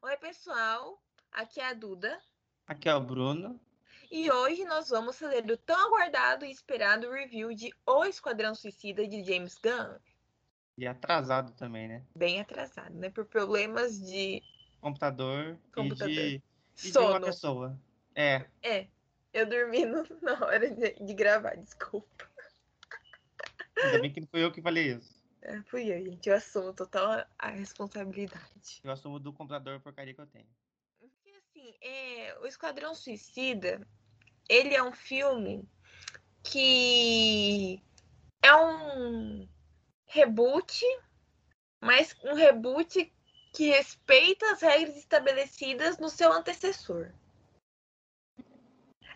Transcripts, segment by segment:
Oi, pessoal. Aqui é a Duda. Aqui é o Bruno. E hoje nós vamos fazer o tão aguardado e esperado review de O Esquadrão Suicida de James Gunn. E atrasado também, né? Bem atrasado, né? Por problemas de Computador, computador. e de, e de uma pessoa. É, É, eu dormi na hora de, de gravar, desculpa. ainda bem que não fui eu que falei isso. É, fui eu, gente. Eu assumo total a responsabilidade. Eu assumo do computador porcaria que eu tenho. Porque, assim, é, o Esquadrão Suicida, ele é um filme que é um reboot, mas um reboot que respeita as regras estabelecidas no seu antecessor.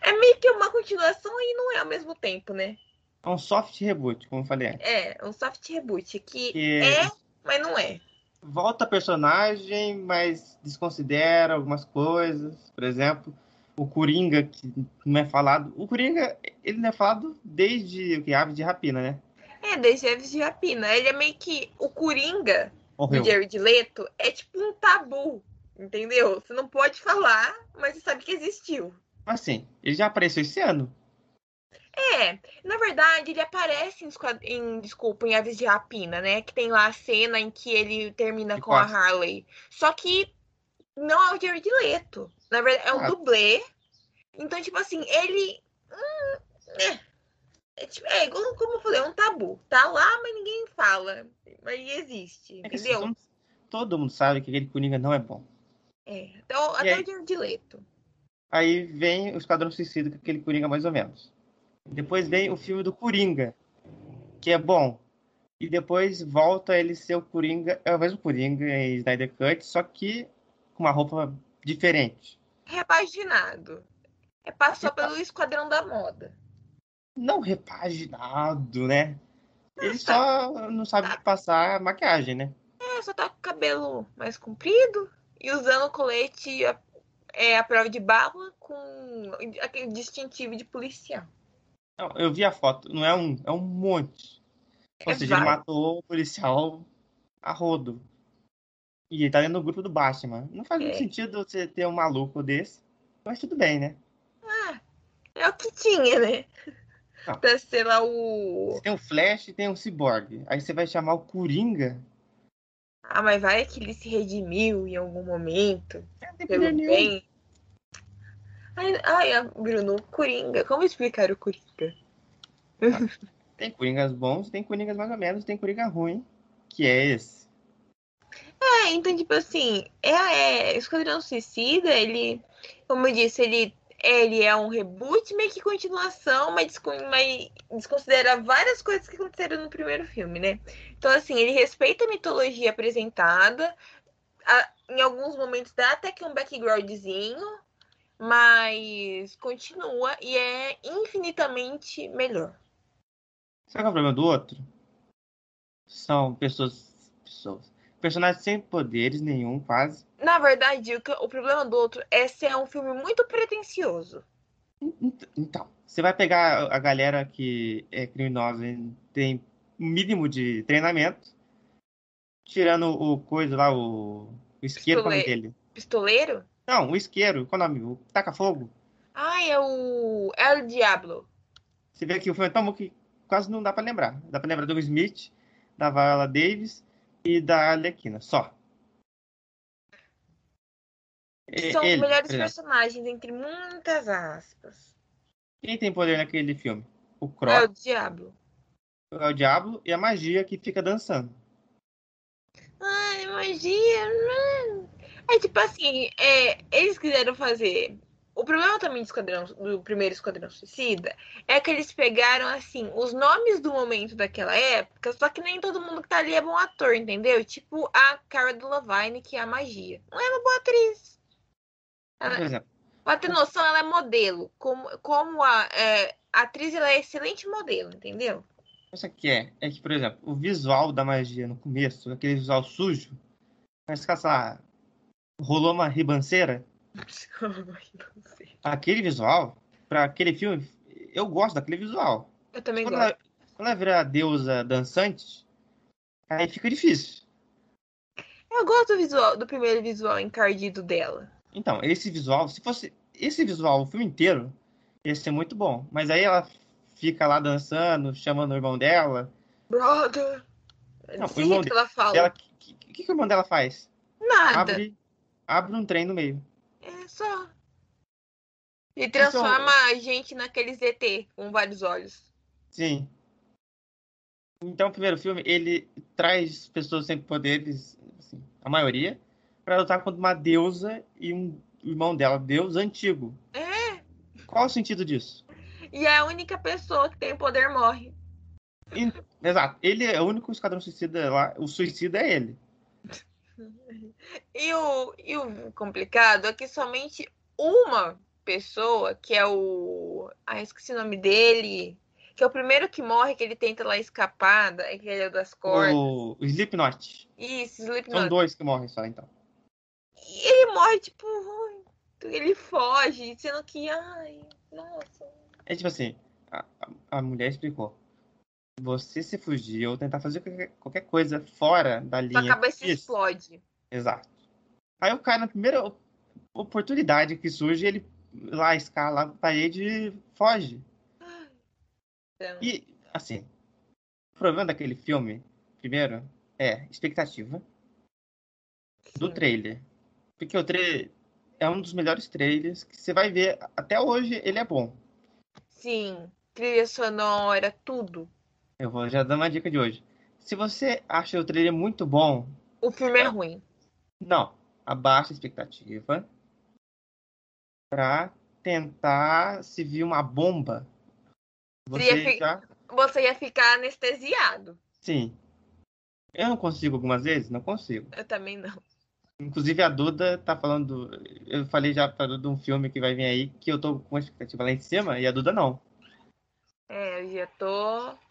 É meio que uma continuação e não é ao mesmo tempo, né? É um soft reboot, como eu falei antes. É, um soft reboot que Que é, mas não é. volta personagem, mas desconsidera algumas coisas. Por exemplo, o Coringa, que não é falado. O Coringa, ele não é falado desde o que? Aves de Rapina, né? É, desde Aves de Rapina. Ele é meio que o Coringa Morreu. do Jared Leto é tipo um tabu, entendeu? Você não pode falar, mas você sabe que existiu. Assim, ele já apareceu esse ano. É, na verdade, ele aparece em, em, desculpa, em Aves de Rapina, né? Que tem lá a cena em que ele termina com a costas. Harley. Só que não é o Jared Leto. Na verdade, é um Ah. dublê. Então, tipo assim, ele. hum, é. É, tipo, é igual como eu falei, é um tabu. Tá lá, mas ninguém fala. Mas existe, É que assim, entendeu? todo, todo mundo sabe que aquele Coringa não é bom. É. Então, até aí? o Jared Leto. Aí vem o Esquadrão Suicida, com aquele Coringa mais ou menos. Depois vem o filme do Coringa, que é bom. E depois volta ele ser o Coringa, é o mesmo Coringa em Snyder Cut, só que com uma roupa diferente. Repaginado. É, passou pelo Esquadrão da Moda. Não repaginado, né? Ele tá. só não sabe passar maquiagem, né? É, só tá com o cabelo mais comprido e usando o colete a- é, a prova de bala com aquele distintivo de policial. Eu vi a foto, não é um, é um monte. Ou É seja, ele matou o policial a rodo. E ele tá dentro do grupo do Batman. Não faz muito É. sentido você ter um maluco desse, mas tudo bem, né? É o que tinha, né? Não. Pra ser lá o. Você tem o Flash e tem o Cyborg. Aí você vai chamar o Coringa. Ah, mas vai que ele se redimiu em algum momento. Tem Pelo nenhum. bem. Ai, ai, Bruno, Coringa. Como explicar o Coringa? Tem Coringas bons, tem Coringas mais ou menos, tem Coringa ruim, que é esse. É, então, tipo assim, é, é Esquadrão Suicida, ele, como eu disse, ele, ele é um reboot, meio que continuação, mas, mas desconsidera várias coisas que aconteceram no primeiro filme, né? Então, assim, ele respeita a mitologia apresentada, a- em alguns momentos dá até que um backgroundzinho, mas continua e é infinitamente melhor. Sabe qual é o problema do outro? São pessoas. pessoas personagens sem poderes nenhum, quase. Na verdade, o, o problema do outro é ser um filme muito pretencioso. Ent- Então, você vai pegar a galera que é criminosa e tem mínimo de treinamento, tirando o coisa lá, o, o isqueiro, qual é Pistole- dele? Pistoleiro? Não, o isqueiro, qual é o nome? O taca-fogo. Ai, é o El Diablo. Você vê que o filme é tão bom que quase não dá pra lembrar. Dá pra lembrar do Smith, da Viola Davis e da Arlequina, só. São ele, os melhores personagens, entre muitas aspas. Quem tem poder naquele filme? O É o Croc, Diablo. é o Diablo e a magia que fica dançando. Ai, magia. hum. É tipo assim, é, eles quiseram fazer. O problema também do, esquadrão, do primeiro Esquadrão Suicida é que eles pegaram, assim, os nomes do momento daquela época, só que nem todo mundo que tá ali é bom ator, entendeu? Tipo a Cara Delevingne, que é a magia. Não é uma boa atriz. Ela- Por exemplo, Pra ter noção, ela é modelo. Como, como a, é, a atriz, ela é excelente modelo, entendeu? isso aqui é, é que, por exemplo, o visual da magia no começo, aquele visual sujo, que, sei lá, rolou uma ribanceira. Aquele visual, pra aquele filme, eu gosto daquele visual. Eu também Quando gosto. ela, quando ela vira a deusa dançante, aí fica difícil. Eu gosto do visual, do primeiro visual encardido dela. Então, esse visual, se fosse esse visual o filme inteiro, ia ser muito bom. Mas aí ela fica lá dançando, chamando o irmão dela. Brother. Não, o irmão que ela fala. O que, que, que o irmão dela faz? Nada. Abre, abre um trem no meio. É só. E transforma a gente naqueles ET com vários olhos. Sim. Então, o primeiro filme, ele traz pessoas sem poderes, assim, a maioria, para lutar contra uma deusa e um irmão dela, deus antigo. É. Qual o sentido disso? E a única pessoa que tem poder morre. E- exato. Ele é o único esquadrão suicida lá. O suicida é ele. E o, e o complicado é que somente uma pessoa, que é o. Ah, esqueci o nome dele. Que é o primeiro que morre, que ele tenta lá escapar, da- que ele é das cordas. O, o Slipknot. Isso, São Slipknot. dois que morrem só, então. E ele morre, tipo, ele foge, sendo que, ai, nossa. É tipo assim, a- a mulher explicou. Você se fugir ou tentar fazer qualquer, coisa fora da linha. Sua cabeça Isso. explode. Exato. Aí o cara, na primeira op- oportunidade que surge, ele lá escala a parede e foge. Então, E, assim, o problema daquele filme, primeiro, é expectativa do sim. trailer. Porque o trailer é um dos melhores trailers que você vai ver. Até hoje ele é bom. Sim, trilha sonora, tudo. Eu vou já dar uma dica de hoje. Se você acha o trailer muito bom, O filme é ruim. não, abaixa a expectativa pra tentar se vir uma bomba. Você ia Você já. Você ia ficar anestesiado. Sim. Eu não consigo algumas vezes? Não consigo. Eu também não. Inclusive a Duda tá falando. Eu falei já pra Duda de um filme que vai vir aí que eu tô com a expectativa lá em cima e a Duda não. É, eu já tô.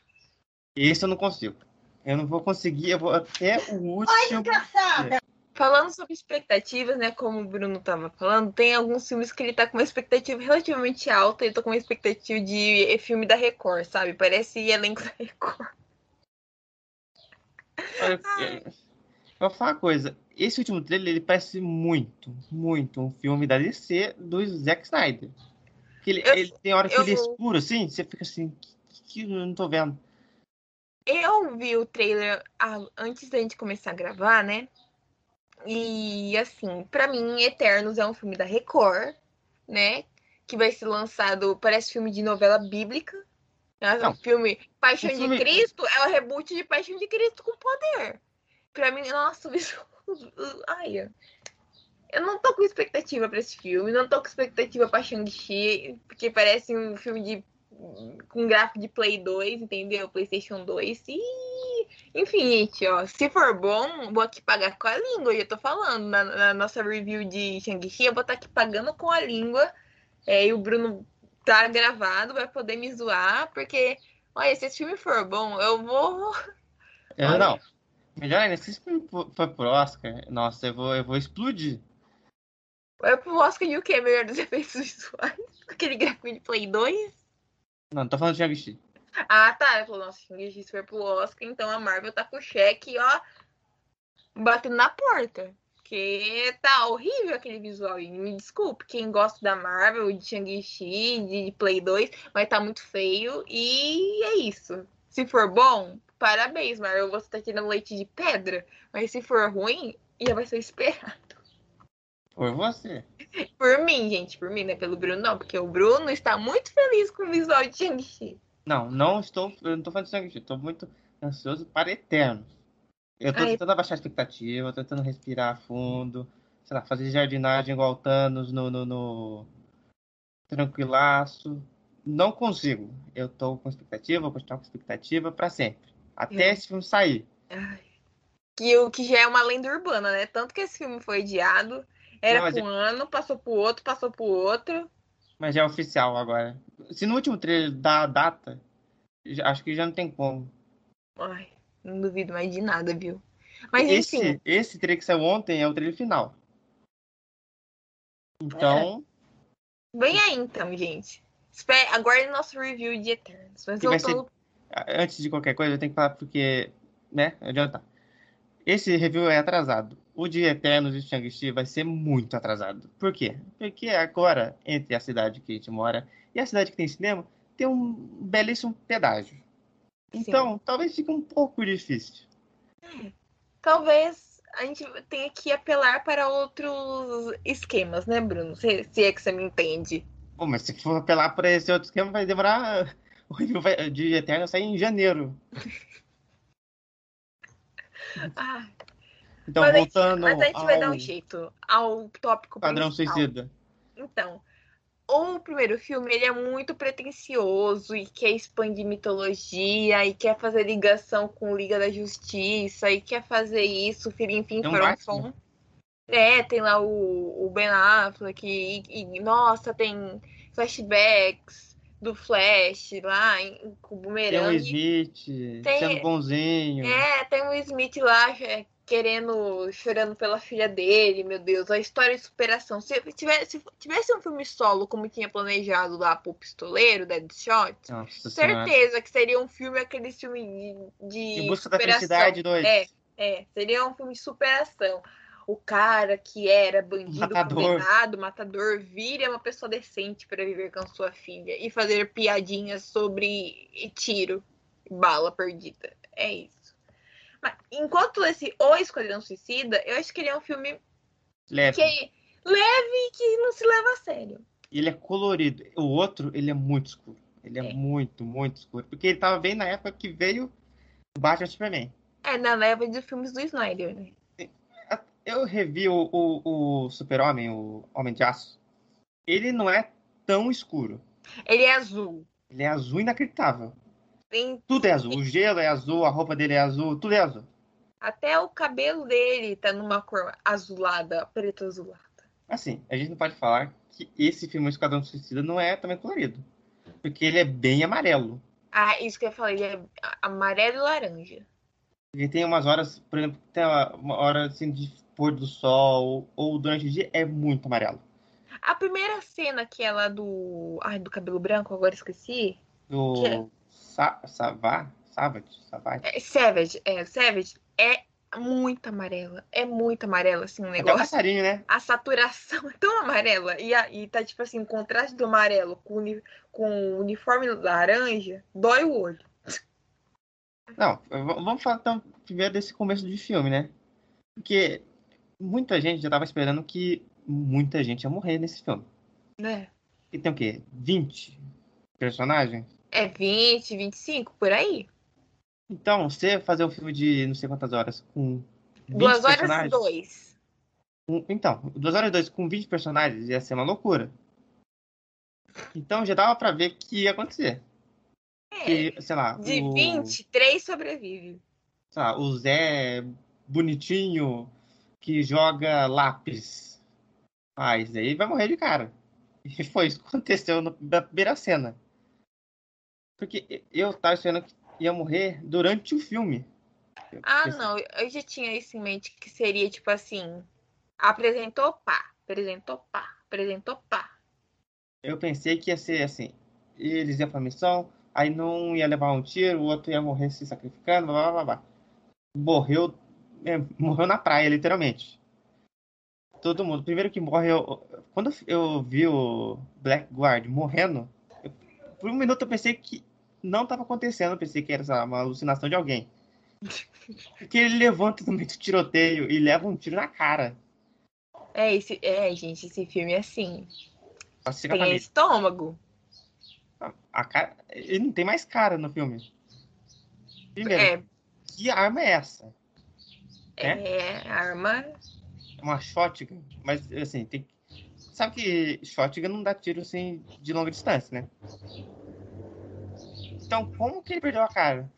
Esse eu não consigo. Eu não vou conseguir, eu vou até o último. Falando sobre expectativas, né? Como o Bruno tava falando, tem alguns filmes que ele tá com uma expectativa relativamente alta. Eu tô com uma expectativa de filme da Record, sabe? Parece elenco da Record. Olha, eu- eu vou falar uma coisa. Esse último trailer ele parece muito, muito um filme da DC do Zack Snyder. Que ele, Eu- ele tem hora que eu ele é escuro assim, você fica assim, que, que eu não tô vendo. Eu vi o trailer antes da gente começar a gravar, né? E assim, pra mim, Eternos é um filme da Record, né? Que vai ser lançado, parece filme de novela bíblica. É um filme Paixão O filme- de Cristo é o reboot de Paixão de Cristo com poder. Pra mim, nossa, o visual- ai, eu não tô com expectativa pra esse filme, não tô com expectativa pra Shang-Chi, porque parece um filme de com gráfico de Play 2, entendeu? PlayStation 2. E enfim, gente, ó, se for bom, vou aqui pagar com a língua, eu já tô falando. Na, na nossa review de Shang-Chi, eu vou estar aqui pagando com a língua. É, e o Bruno tá gravado, vai poder me zoar, porque, olha, se esse filme for bom, eu vou. Eu, Olha. não. Melhor ainda, se esse filme for pro Oscar, nossa, eu vou, eu vou explodir. Vai pro Oscar de o quê? Melhor dos efeitos visuais? Aquele gráfico de Play 2? Não, tô falando de Shang-Chi. Ah, tá. Ele falou, nossa, Shang-Chi for pro Oscar, então a Marvel tá com o cheque, ó, batendo na porta. Porque tá horrível aquele visual. E me desculpe, quem gosta da Marvel, de Shang-Chi, de Play 2, vai tá muito feio. E é isso. Se for bom, parabéns, Marvel. Você tá tirando leite de pedra. Mas se for ruim, já vai ser esperado. Por você. Por mim, gente, por mim, não é pelo Bruno, não. Porque o Bruno está muito feliz com o visual de Shang-Chi. Não, não estou. Eu não tô falando de Shang-Chi, tô muito ansioso para Eternos. Eu tô Ai. tentando abaixar a expectativa, tentando respirar fundo, sei lá, fazer jardinagem igual o Thanos no, no, no Tranquilaço. Não consigo. Eu tô com expectativa, vou continuar com expectativa para sempre. Até Eu- esse filme sair. Ai. Que o que já é uma lenda urbana, né? Tanto que esse filme foi adiado. Era Não, pra um ano, passou pro outro, passou pro outro. Mas já é oficial agora. Se no último trailer dá a data, acho que já não tem como. Ai, não duvido mais de nada, viu? Mas enfim, Esse, esse trailer que saiu ontem é o trailer final. Então, vem aí então, gente. Aguarde nosso review de Eternos. Mas vai voltando. antes de qualquer coisa, eu tenho que falar porque, né, adiantar. Esse review é atrasado. O de Eternos de Shang-Chi vai ser muito atrasado. Por quê? Porque agora, entre a cidade que a gente mora e a cidade que tem cinema, tem um belíssimo pedágio. Então, Sim. talvez fique um pouco difícil. Talvez a gente tenha que apelar para outros esquemas, né, Bruno? Se, se é que você me entende. Bom, mas se for apelar para esse outro esquema, vai demorar. O review de Eterno sair em janeiro. ah, então, mas voltando. A gente, mas a gente ao... vai dar um jeito ao tópico Padrão principal. suicida. Então, o primeiro filme ele é muito pretencioso e quer expandir mitologia e quer fazer ligação com Liga da Justiça e quer fazer isso, enfim, um É, tem lá o, o Ben Affleck e, e, nossa, tem flashbacks do Flash lá em, com o Boomerang. Tem o Smith tem, sendo bonzinho. É, tem o Smith lá é, querendo, chorando pela filha dele, meu Deus, a história de superação. Se tivesse, se tivesse um filme solo, como tinha planejado lá pro Pistoleiro, Deadshot, Nossa certeza senhora. que seria um filme, aquele filme de, de, de busca superação. da felicidade 2. É, é, seria um filme de superação. O cara que era bandido matador. condenado, matador, vira uma pessoa decente para viver com sua filha e fazer piadinhas sobre tiro, bala perdida. É isso. Mas, enquanto esse O Esquadrão Suicida, eu acho que ele é um filme leve. Que é leve e que não se leva a sério. Ele é colorido. O outro, ele é muito escuro. Ele é, é. muito, muito escuro. Porque ele tava bem na época que veio Batman Superman. É, na leva de filmes do Snyder, né? Eu revi o, o, o Super-Homem, o Homem de Aço. Ele não é tão escuro. Ele é azul. Ele é azul inacreditável. Tudo é azul. O gelo é azul, a roupa dele é azul, tudo é azul. Até o cabelo dele tá numa cor azulada, preto azulada. Assim, a gente não pode falar que esse filme Esquadrão Suicida não é também colorido. Porque ele é bem amarelo. Ah, isso que eu falei, ele é amarelo e laranja. Ele tem umas horas, por exemplo, tem uma hora assim de pôr do sol, ou durante o dia, é muito amarelo. A primeira cena que é lá do. Ai, do cabelo branco, agora esqueci. Do. É... Sa Savage? Savage? É, Savage, é, Savage é muito amarela. É muito amarela, assim, o um negócio. Até o passarinho, né? A saturação é tão amarela. E, a, e tá, tipo assim, o contraste do amarelo com, uni, com o uniforme laranja, dói o olho. Não, vamos falar então primeiro desse começo de filme, né? Porque muita gente já tava esperando que muita gente ia morrer nesse filme. Né? E tem o quê? 20 personagens? É 20, 25, por aí. Então, você fazer um filme de não sei quantas horas com 20 Duas horas e dois. Um, então, duas horas e dois com 20 personagens ia ser uma loucura. Então já dava pra ver que ia acontecer. É, que, sei lá. De o, 20, três sobrevivem. Sei lá, o Zé bonitinho que joga lápis. Ah, isso aí vai morrer de cara. E foi isso que aconteceu na primeira cena. Porque eu tava esperando que ia morrer durante o filme. Ah, não. Eu já tinha isso em mente que seria tipo assim: apresentou pá, apresentou pá, apresentou pá. Eu pensei que ia ser assim: eles iam pra missão, aí não ia levar um tiro, o outro ia morrer se sacrificando, blá blá blá. Morreu, é, morreu na praia, literalmente. Todo mundo. Primeiro que morre, eu, quando eu vi o Blackguard morrendo, eu, por um minuto eu pensei que não estava acontecendo. Eu pensei que era lá, uma alucinação de alguém. Porque ele levanta no meio do tiroteio e leva um tiro na cara. É, esse, é gente, esse filme é assim. Tem estômago. A, a cara, ele não tem mais cara no filme. Primeiro, é. que arma é essa? É, é arma. É uma shotgun, mas assim, tem. Sabe que shotgun não dá tiro assim de longa distância, né? Então, como que ele perdeu a cara?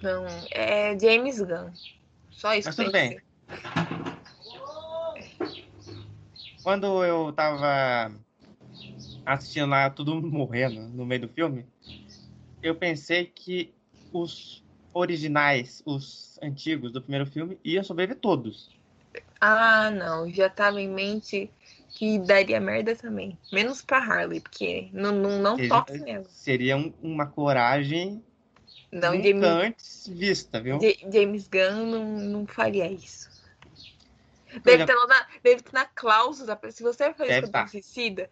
Não, é James Gunn. Só isso. Mas tudo bem. Quando eu tava assistindo lá tudo morrendo no meio do filme, eu pensei que os originais, os antigos do primeiro filme, iam sobreviver todos. Ah, não. Já tava em mente que daria merda também. Menos pra Harley, porque não, não, não seria, toque nela. Seria um, uma coragem Não, Nunca James, antes vista, viu? Ja- James Gunn não, não faria isso. Deve exemplo, ter, lá na, deve ter na cláusula, se você for escutar tá. suicida,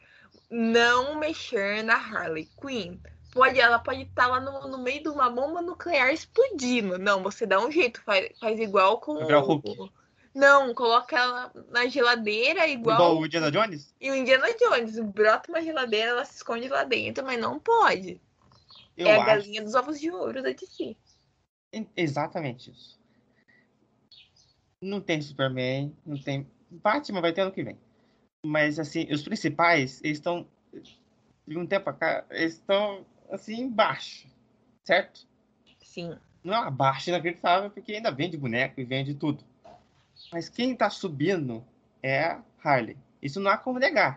não mexer na Harley Quinn. Pode, ela pode estar lá no, no meio de uma bomba nuclear explodindo. Não, você dá um jeito, faz, faz igual com o. Não, coloca ela na geladeira igual, igual o Indiana Jones? e o Indiana Jones. Brota uma geladeira, ela se esconde lá dentro, mas não pode. Eu é a acho. galinha dos ovos de ouro da DC. Exatamente isso. Não tem Superman, não tem. Batman vai ter ano que vem. Mas, assim, os principais, eles estão. De um tempo pra cá, eles estão, assim, embaixo. Certo? Sim. Não é uma baixa inacreditável, porque ainda vende boneco e vende tudo. Mas quem tá subindo é a Harley. Isso não há como negar.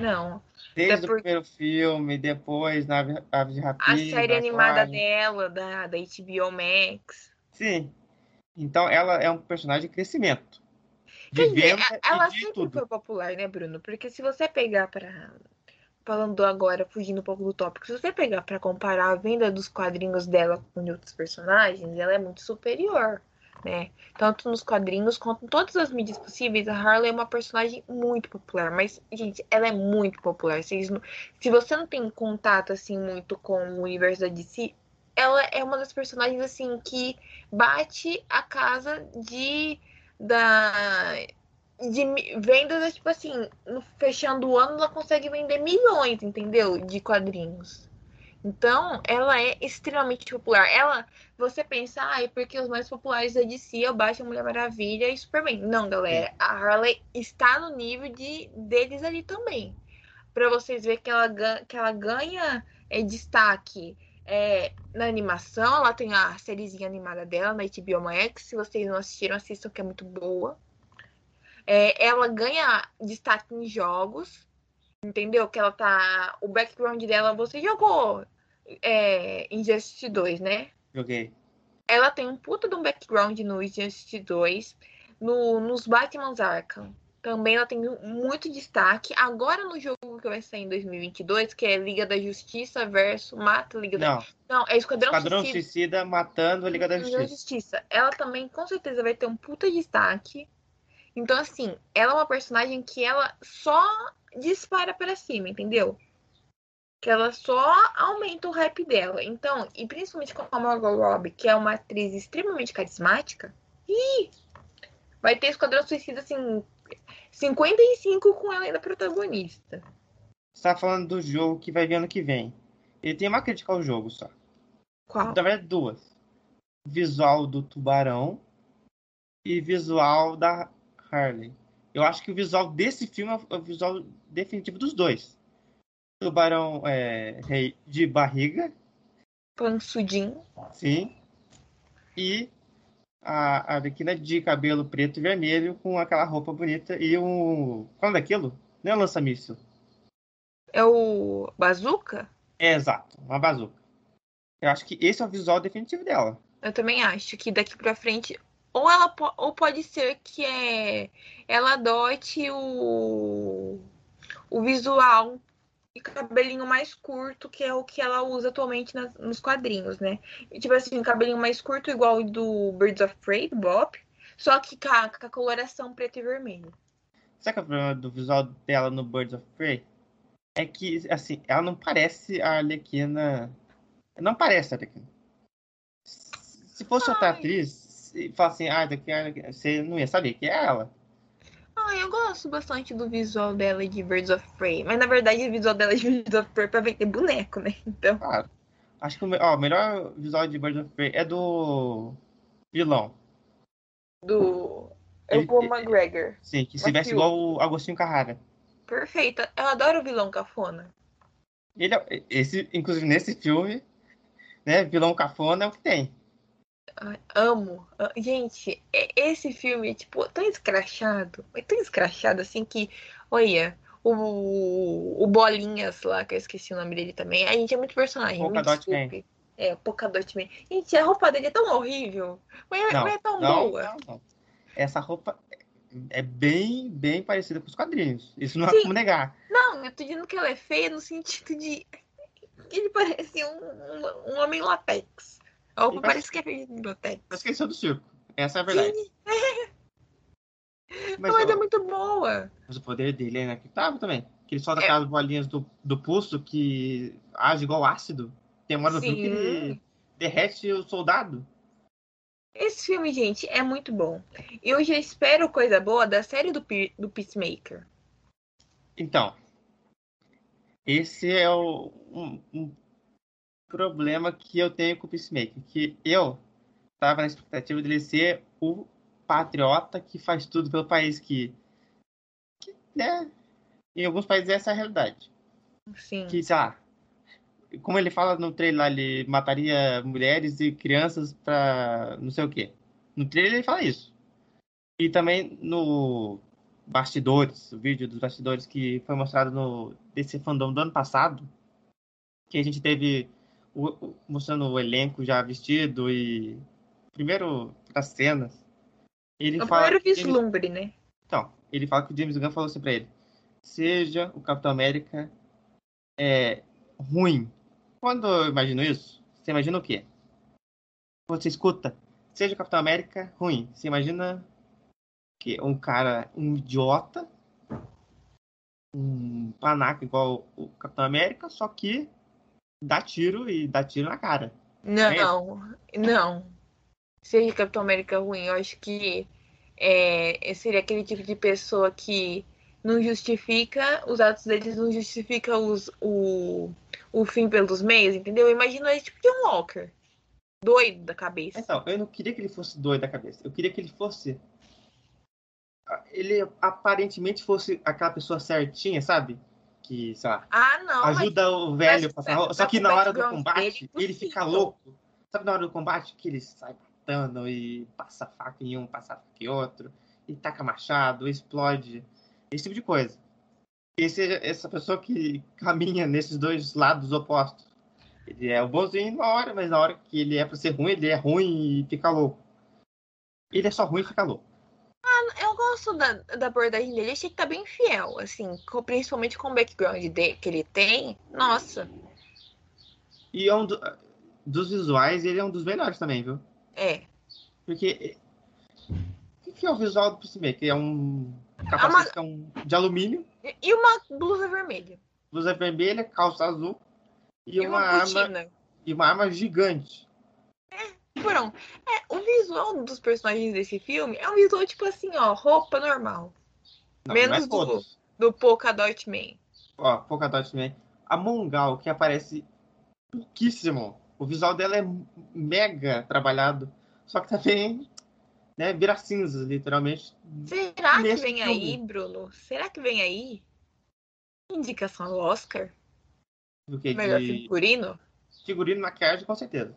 Não. Desde Até o primeiro filme, depois na Ave de A Rapina. série animada dela, da, da HBO Max. Sim. Então ela é um personagem em crescimento. De Quer dizer, venda a- ela sempre tudo. foi popular, né, Bruno? Porque se você pegar pra. Falando agora, fugindo um pouco do tópico, se você pegar pra comparar a venda dos quadrinhos dela com de outros personagens, ela é muito superior, né? Tanto nos quadrinhos quanto em todas as mídias possíveis, a Harley é uma personagem muito popular. Mas, gente, ela é muito popular. Se você não tem contato, assim, muito com o universo da DC, ela é uma das personagens, assim, que bate a casa de. Da, de vendas, tipo assim, fechando o ano, ela consegue vender milhões, entendeu? De quadrinhos. Então, ela é extremamente popular. Ela, você pensa, ah, é porque os mais populares da DC é o Batman, Mulher Maravilha e Superman. Não, galera, a Harley está no nível de deles ali também. Pra vocês verem que ela, que ela ganha é, destaque é, na animação. Ela tem a sériezinha animada dela na HBO Max. Se vocês não assistiram, assistam, que é muito boa. É, ela ganha destaque em jogos, entendeu? Que ela tá. O background dela, você jogou é, Injustice 2, né? Joguei. Ela tem um puta de um background no Injustice 2, no, nos Batman's Arkham. Também ela tem muito destaque. Agora no jogo que vai sair em 2022, que é Liga da Justiça versus Mata Liga da Não, Não, é Esquadrão, Padrão Suicida. Suicida matando a Liga da Esquadrão Justiça. Justiça. Ela também, com certeza, vai ter um puta destaque. Então, assim, ela é uma personagem que ela só dispara pra cima, entendeu? Que ela só aumenta o hype dela. Então, e principalmente com a Margot Robbie, que é uma atriz extremamente carismática, ih, vai ter Esquadrão Suicida, assim, 55 com ela ainda protagonista. Você tá falando do jogo que vai vir ano que vem. Ele tem uma crítica ao jogo só. Qual? Na verdade, duas. Visual do Tubarão e visual da Harley. Eu acho que o visual desse filme é o visual definitivo dos dois. Tubarão é, rei de barriga, Pansudinho. sim. E a Arlequina de cabelo preto e vermelho com aquela roupa bonita e um. Qual é daquilo? Não é lança-míssil. É o Bazooka? É exato, uma bazuca. Eu acho que esse é o visual definitivo dela. Eu também acho que daqui pra frente, ou ela po- ou pode ser que é ela adote o o visual e cabelinho mais curto, que é o que ela usa atualmente nas- nos quadrinhos, né? E, tipo assim, cabelinho mais curto igual o do Birds of Prey, do Bop, só que com a, com a coloração preto e vermelho. Sabe qual é o problema do visual dela no Birds of Prey? É que, assim, ela não parece a Arlequina. Não parece a Arlequina. Se fosse outra Ai. atriz, se fala assim, ah, daqui a Arlequina, você não ia saber que é ela. Ah, eu gosto bastante do visual dela de Birds of Prey, mas na verdade o visual dela de Birds of Prey é pra vender boneco, né? Então, Claro. Acho que o, ó, o melhor visual de Birds of Prey é do vilão. do é Ele- o Paul McGregor. Sim, que se veste igual o Agostinho Carrara. Perfeita. Eu adoro o vilão cafona. Ele é, esse, inclusive nesse filme, né, vilão cafona é o que tem. Amo. Ah, Gente, é- esse filme é tipo tão escrachado. É tão escrachado assim que, olha, o, o Bolinhas lá, que eu esqueci o nome dele também. A gente é muito personagem. me Polkadot Man. É, Polkadot Man. Gente, a roupa dele é tão horrível. Mas, é- Não, mas é tão não, boa. não, não. Essa roupa é bem, bem parecida com os quadrinhos. Isso não Sim. como negar. Não, eu tô dizendo que ela é feia no sentido de. Ele parece um, um, um homem latex. Opa, parece que é biblioteca. Esqueceu do circo. Essa é a verdade. Sim. Mas, Mas é muito boa. Mas o poder dele é inacreditável também. Que ele solta é. aquelas bolinhas do, do pulso que age igual ácido. Tem uma hora que ele derrete o soldado. Esse filme, gente, é muito bom. E eu já espero coisa boa da série do, do Peacemaker. Então, esse é o, um, um, problema que eu tenho com o Peacemaker. Que eu tava na expectativa dele ser o patriota que faz tudo pelo país que, que né? Em alguns países essa é a realidade. Sim. Que, sei lá, como ele fala no trailer lá, ele mataria mulheres e crianças pra não sei o quê. No trailer ele fala isso. E também no bastidores, o vídeo dos bastidores que foi mostrado no DC Fandom do ano passado, que a gente teve o, mostrando o elenco já vestido e primeiro as cenas. Ele o fala primeiro vislumbre, James... né? Então, ele fala que o James Gunn falou assim pra ele: seja o Capitão América é, ruim, quando eu imagino isso, você imagina o quê? Você escuta, seja o Capitão América ruim. Você imagina que um cara, um idiota, um panaca igual o Capitão América, só que dá tiro e dá tiro na cara. Não, é não. Seja Capitão América ruim, eu acho que é, seria aquele tipo de pessoa que não justifica, os atos deles não justificam os, o, o fim pelos meios, entendeu? Imagina esse tipo de um Walker. Doido da cabeça. Então, eu não queria que ele fosse doido da cabeça. Eu queria que ele fosse. Ele aparentemente fosse aquela pessoa certinha, sabe? Que, sei lá. Ah, não. Ajuda mas... o velho a passar. Só que na hora do combate, ele fica louco. Sabe na hora do combate que ele sai matando e passa faca em um, passa faca em outro, e taca machado, explode esse tipo de coisa. E seja essa pessoa que caminha nesses dois lados opostos. Ele é o bonzinho na hora, mas na hora que ele é pra ser ruim, ele é ruim e fica louco. Ele é só ruim e fica louco. Gosto da, da abordagem dele. Achei que tá bem fiel, assim, principalmente com o background de, que ele tem. Nossa. E é um do, dos visuais, ele é um dos melhores também, viu? É. Porque. O que é o visual do Peacemaker? É um capacete uma... de alumínio. E uma blusa vermelha. Blusa vermelha, calça azul. E, e uma, uma arma. E uma arma gigante. Pronto. É, o visual dos personagens desse filme é um visual tipo assim, ó, roupa normal. Não, Menos não é do, do Polka Dot Man. Ó, Polka Dot Man. A Mongal, que aparece pouquíssimo. O visual dela é mega trabalhado. Só que também né, vira cinzas, literalmente. Será que vem filme. aí, Bruno? Será que vem aí? Indicação ao Oscar? Do que? Melhor de... figurino? Figurino, maquiagem, com certeza.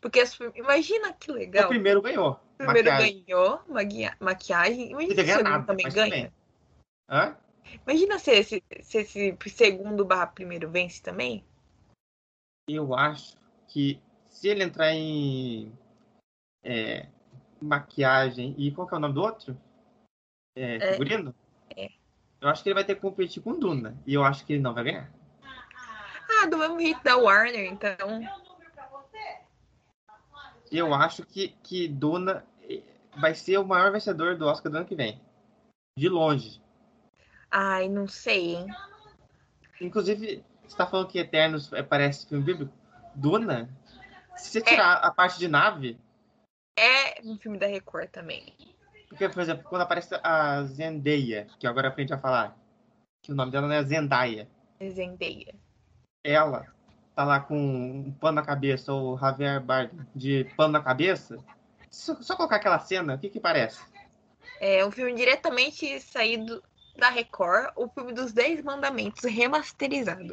Porque imagina que legal. O primeiro ganhou. O primeiro maquiagem. ganhou maquia... maquiagem. Imagina se o segundo também ganha. Hã? Imagina se esse, se esse segundo barra primeiro vence também. Eu acho que se ele entrar em é, maquiagem e qual que é o nome do outro? É, é, figurino? É. Eu acho que ele vai ter que competir com Duna. E eu acho que ele não vai ganhar. Ah, do mesmo jeito da Warner, então. Eu acho que, que Duna eh, vai ser o maior vencedor do Oscar do ano que vem. De longe. Ai, não sei, hein? Inclusive, você tá falando que Eternos parece filme bíblico? Duna? Se você tirar é. a parte de nave, é um filme da Record também. Porque, por exemplo, quando aparece a Zendaya, que agora aprendi a falar, que o nome dela não é Zendaya. É Zendaya. Ela tá lá com um pano na cabeça, ou Javier Bardem de pano na cabeça. Só, só colocar aquela cena, o que que parece? É um filme diretamente saído da Record, o filme dos Dez Mandamentos, remasterizado.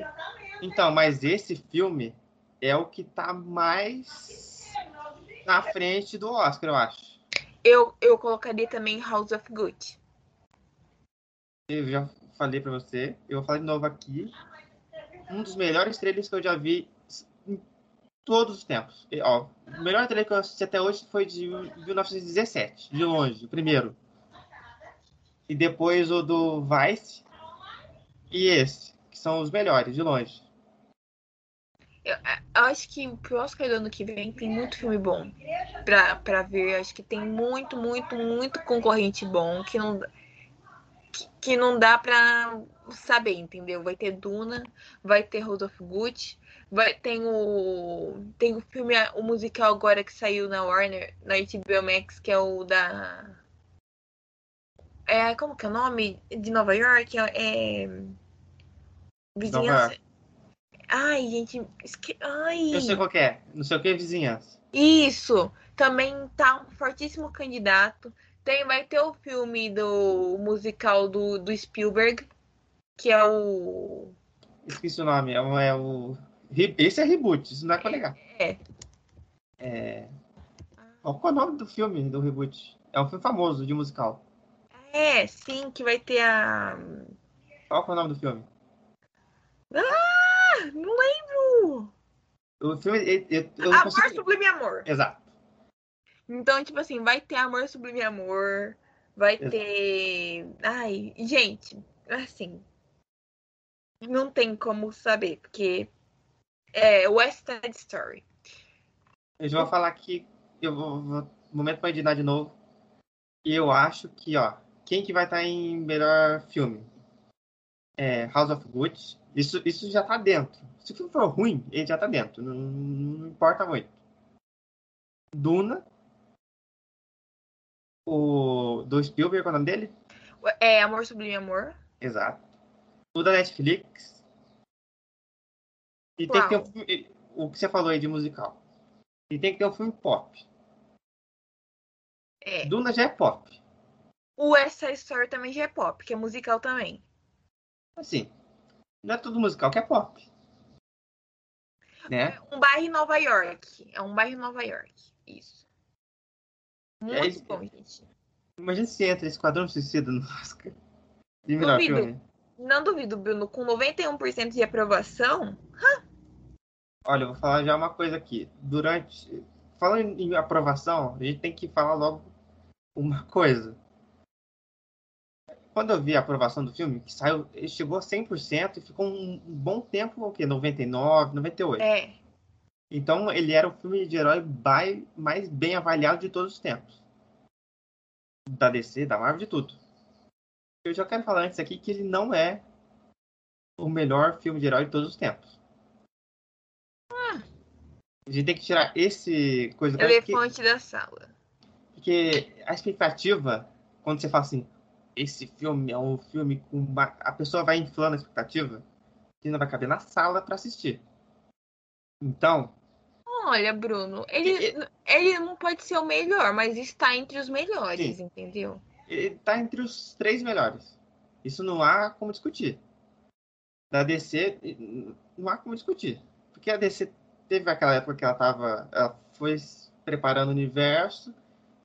Então, mas esse filme é o que tá mais na frente do Oscar, eu acho. Eu, eu colocaria também House of Gucci. Eu já falei pra você, eu vou falar de novo aqui. Um dos melhores trailers que eu já vi em todos os tempos. E, ó, o melhor trailer que eu assisti até hoje foi de 1917, de longe, o primeiro. E depois o do Vice e esse, que são os melhores, de longe. Eu, é, eu acho que pro Oscar do ano que vem tem muito filme bom pra, pra ver. Acho que tem muito, muito, muito concorrente bom que não, que, que não dá pra saber, entendeu? Vai ter Duna, vai ter Rodolfo Gucci, vai, tem o tem o filme, o musical agora que saiu na Warner, na HBO Max, que é o da é, como que é o nome? De Nova York? É. é vizinhança. Ai, gente. Esque... Ai. Eu sei qual é. Não sei o que é vizinhança. Isso. Também tá um fortíssimo candidato. Tem, vai ter o filme do musical do, do Spielberg, que é o. Esqueci o nome. É o. É o... Esse é reboot, isso não é colegar. É. É. Qual é o nome do filme do reboot? É um filme famoso de musical. É, sim, que vai ter a. Qual é o nome do filme? Ah, não lembro! O filme. Eu, eu, eu Amor consigo... Sublime Amor. Exato. Então, tipo assim, vai ter Amor Sublime Amor, vai Exato. ter. Ai, gente, assim. Não tem como saber, porque é West Side Story. Eu já vou falar aqui, eu vou, vou momento para editar de novo. Eu acho que, ó, quem que vai estar tá em melhor filme? É, House of Gucci. Isso, isso já tá dentro. Se o filme for ruim, ele já tá dentro. Não, não importa muito. Duna. O do Spielberg, qual é o nome dele? É Amor Sublime Amor. Exato. Da Netflix. E Uau. tem que ter um filme, o que você falou aí de musical. E tem que ter um filme pop. É. Duna já é pop. O Essa Story também já é pop, que é musical também. Assim, não é tudo musical que é pop. Né? Um bairro em Nova York. É um bairro em Nova York. Isso. Muito aí, bom, gente. Imagina se entra Esquadrão Suicida no Oscar. De melhor duvido. filme. Não duvido, Bruno. Com 91% de aprovação. Olha, eu vou falar já uma coisa aqui. Durante. Falando em aprovação, a gente tem que falar logo uma coisa quando eu vi a aprovação do filme, que saiu, ele chegou a 100% e ficou um bom tempo, o quê? 99, 98. É. Então, ele era o filme de herói mais bem avaliado de todos os tempos. Da DC, da Marvel, de tudo. Eu já quero falar antes aqui que ele não é o melhor filme de herói de todos os tempos. Ah. A gente tem que tirar esse coisa... Elefante porque, da sala. Porque a expectativa, quando você fala assim, esse filme é um filme com uma... a pessoa vai inflando a expectativa que não vai caber na sala para assistir. Então, olha, Bruno, ele, ele, ele não pode ser o melhor, mas está entre os melhores, sim. entendeu? Ele está entre os três melhores. Isso não há como discutir. Da DC, não há como discutir. Porque a DC teve aquela época que ela tava. Ela foi preparando o universo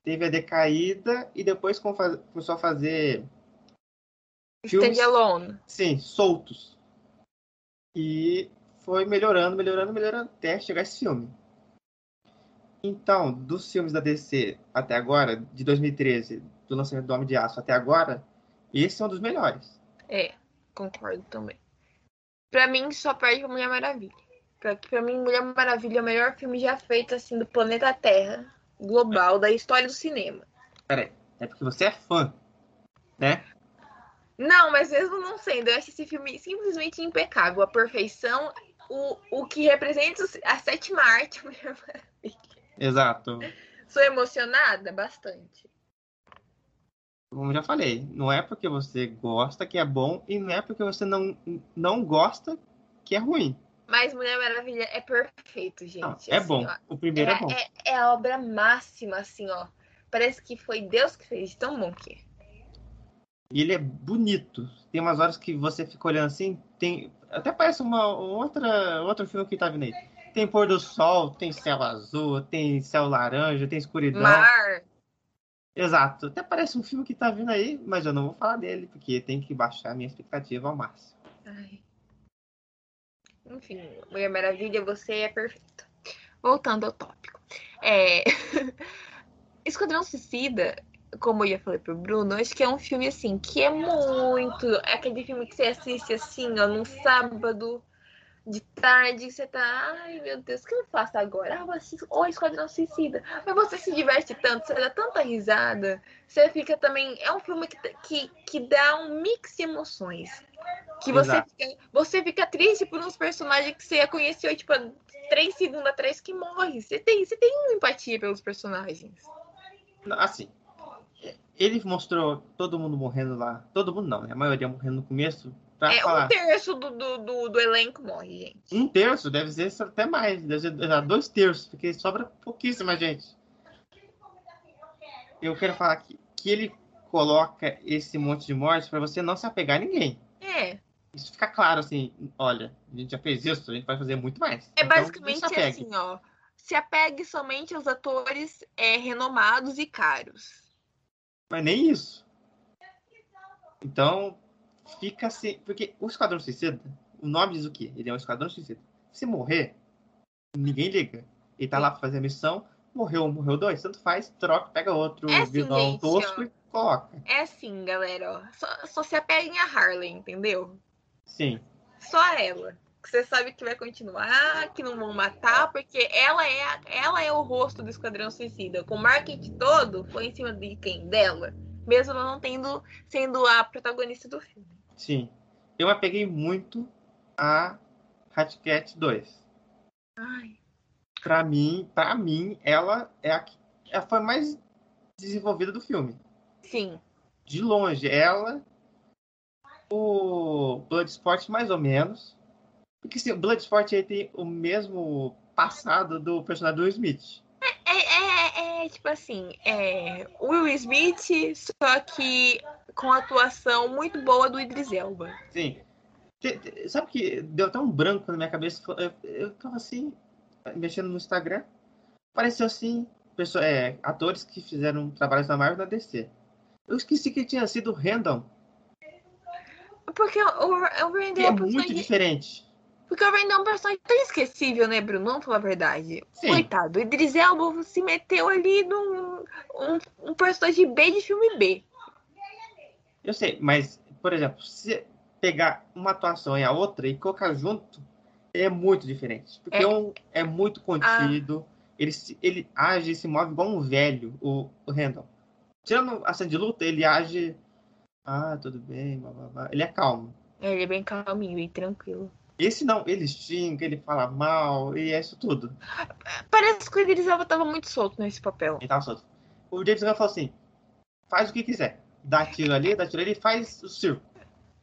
teve a decaída e depois começou a fazer filmes, alone. Sim, soltos. E foi melhorando, melhorando, melhorando até chegar esse filme. Então, dos filmes da DC até agora, de 2013, do lançamento do Homem de Aço até agora, esse é um dos melhores. É, concordo também. Pra mim, só perde pra Mulher Maravilha. Pra, pra mim, Mulher Maravilha é o melhor filme já feito, assim, do planeta Terra global da história do cinema. Peraí, é porque você é fã, né? Não, mas mesmo não sendo, eu acho esse filme simplesmente impecável. A perfeição, o, o que representa a sétima arte. Exato. Sou emocionada? Bastante. Como já falei, não é porque você gosta que é bom e não é porque você não, não gosta que é ruim. Mas Mulher Maravilha é perfeito, gente. É assim, bom. Ó, o primeiro é, é bom. É, é, a obra máxima, assim, ó. Parece que foi Deus que fez, tão bom que é. E ele é bonito. Tem umas horas que você fica olhando assim, tem. Até parece uma outra, outro filme que tá vindo aí. Tem pôr do sol, tem céu azul, tem céu laranja, tem escuridão. Mar. Exato. Até parece um filme que tá vindo aí, mas eu não vou falar dele, porque tem que baixar a minha expectativa ao máximo. Ai. Enfim, Mulher Maravilha, você é perfeita. Voltando ao tópico. É... Esquadrão Suicida, como eu já falei pro Bruno, acho que é um filme assim, que é muito. É aquele filme que você assiste assim, ó, num sábado, de tarde, você tá, ai meu Deus, o que eu faço agora? Ah, vou assistir o Esquadrão Suicida. Mas você se diverte tanto, você dá tanta risada, você fica também. É um filme que, que, que dá um mix de emoções. Que você fica, você fica triste por uns personagens que você conheceu, tipo, três segundos atrás que morre. Você tem, você tem uma empatia pelos personagens. Assim, ele mostrou todo mundo morrendo lá. Todo mundo não, né? A maioria morrendo no começo Pra é, falar. um terço do, do, do, do, elenco morre, gente. Um terço? Deve ser até mais. Deve ser dois terços, porque sobra pouquíssima gente. Eu quero falar que, que ele coloca esse monte de morte para você não se apegar a ninguém. É. Isso fica claro, assim, olha, a gente já fez isso, a gente vai fazer muito mais. É então, basicamente assim, ó. Se apegue somente aos atores é, renomados e caros. Mas nem isso. Então, fica assim. Porque o Esquadrão Suicida, o nome diz o quê? Ele é um Esquadrão Suicida. Se morrer, ninguém liga. Ele tá lá pra fazer a missão, morreu um, morreu dois, tanto faz, troca, pega outro é assim, vilão gente, tosco ó, e coloca. É assim, galera, ó. Só, só se apeguem a Harley, entendeu? Sim. Só ela. Que você sabe que vai continuar, que não vão matar, porque ela é, a, ela é o rosto do Esquadrão Suicida. Com o marketing todo, foi em cima de quem? Dela. Mesmo não tendo sendo a protagonista do filme. Sim. Eu apeguei muito a Hatcat 2. Ai. Pra mim, pra mim, ela é a ela foi mais desenvolvida do filme. Sim. De longe, ela o Bloodsport mais ou menos. Porque assim, o Bloodsport aí tem o mesmo passado do personagem do Smith. É, tipo assim, é Will Smith, só que com a atuação muito boa do Idris Elba. Sim. Sabe que deu até um branco na minha cabeça? Eu, tava assim, mexendo no Instagram. Apareceu assim, pessoa, é, atores que fizeram trabalhos na Marvel na DC. Eu esqueci que tinha sido Randall. Porque o, o, o Randall é, é muito diferente. Porque o Randall é um personagem tão esquecível, né, Bruno? Vamos falar a verdade. Sim. Coitado, o Idris Elba se meteu ali num um, um personagem B de filme B. Eu sei, mas, por exemplo, se pegar uma atuação e a outra e colocar junto, é muito diferente. Porque é, um é muito contido, ah. ele, ele age e se move igual um velho, o, o Randall. Tirando a cena de luta, ele age. Ah, tudo bem, blá, blá, blá. ele é calmo. É, ele é bem calminho e tranquilo. Esse não, ele xinga, ele fala mal, e é isso tudo. Parece que o Idris Elba tava muito solto nesse papel. Ele tava solto. O James Gunn falou assim: faz o que quiser dá tiro ali, dá tiro ali e faz o circo.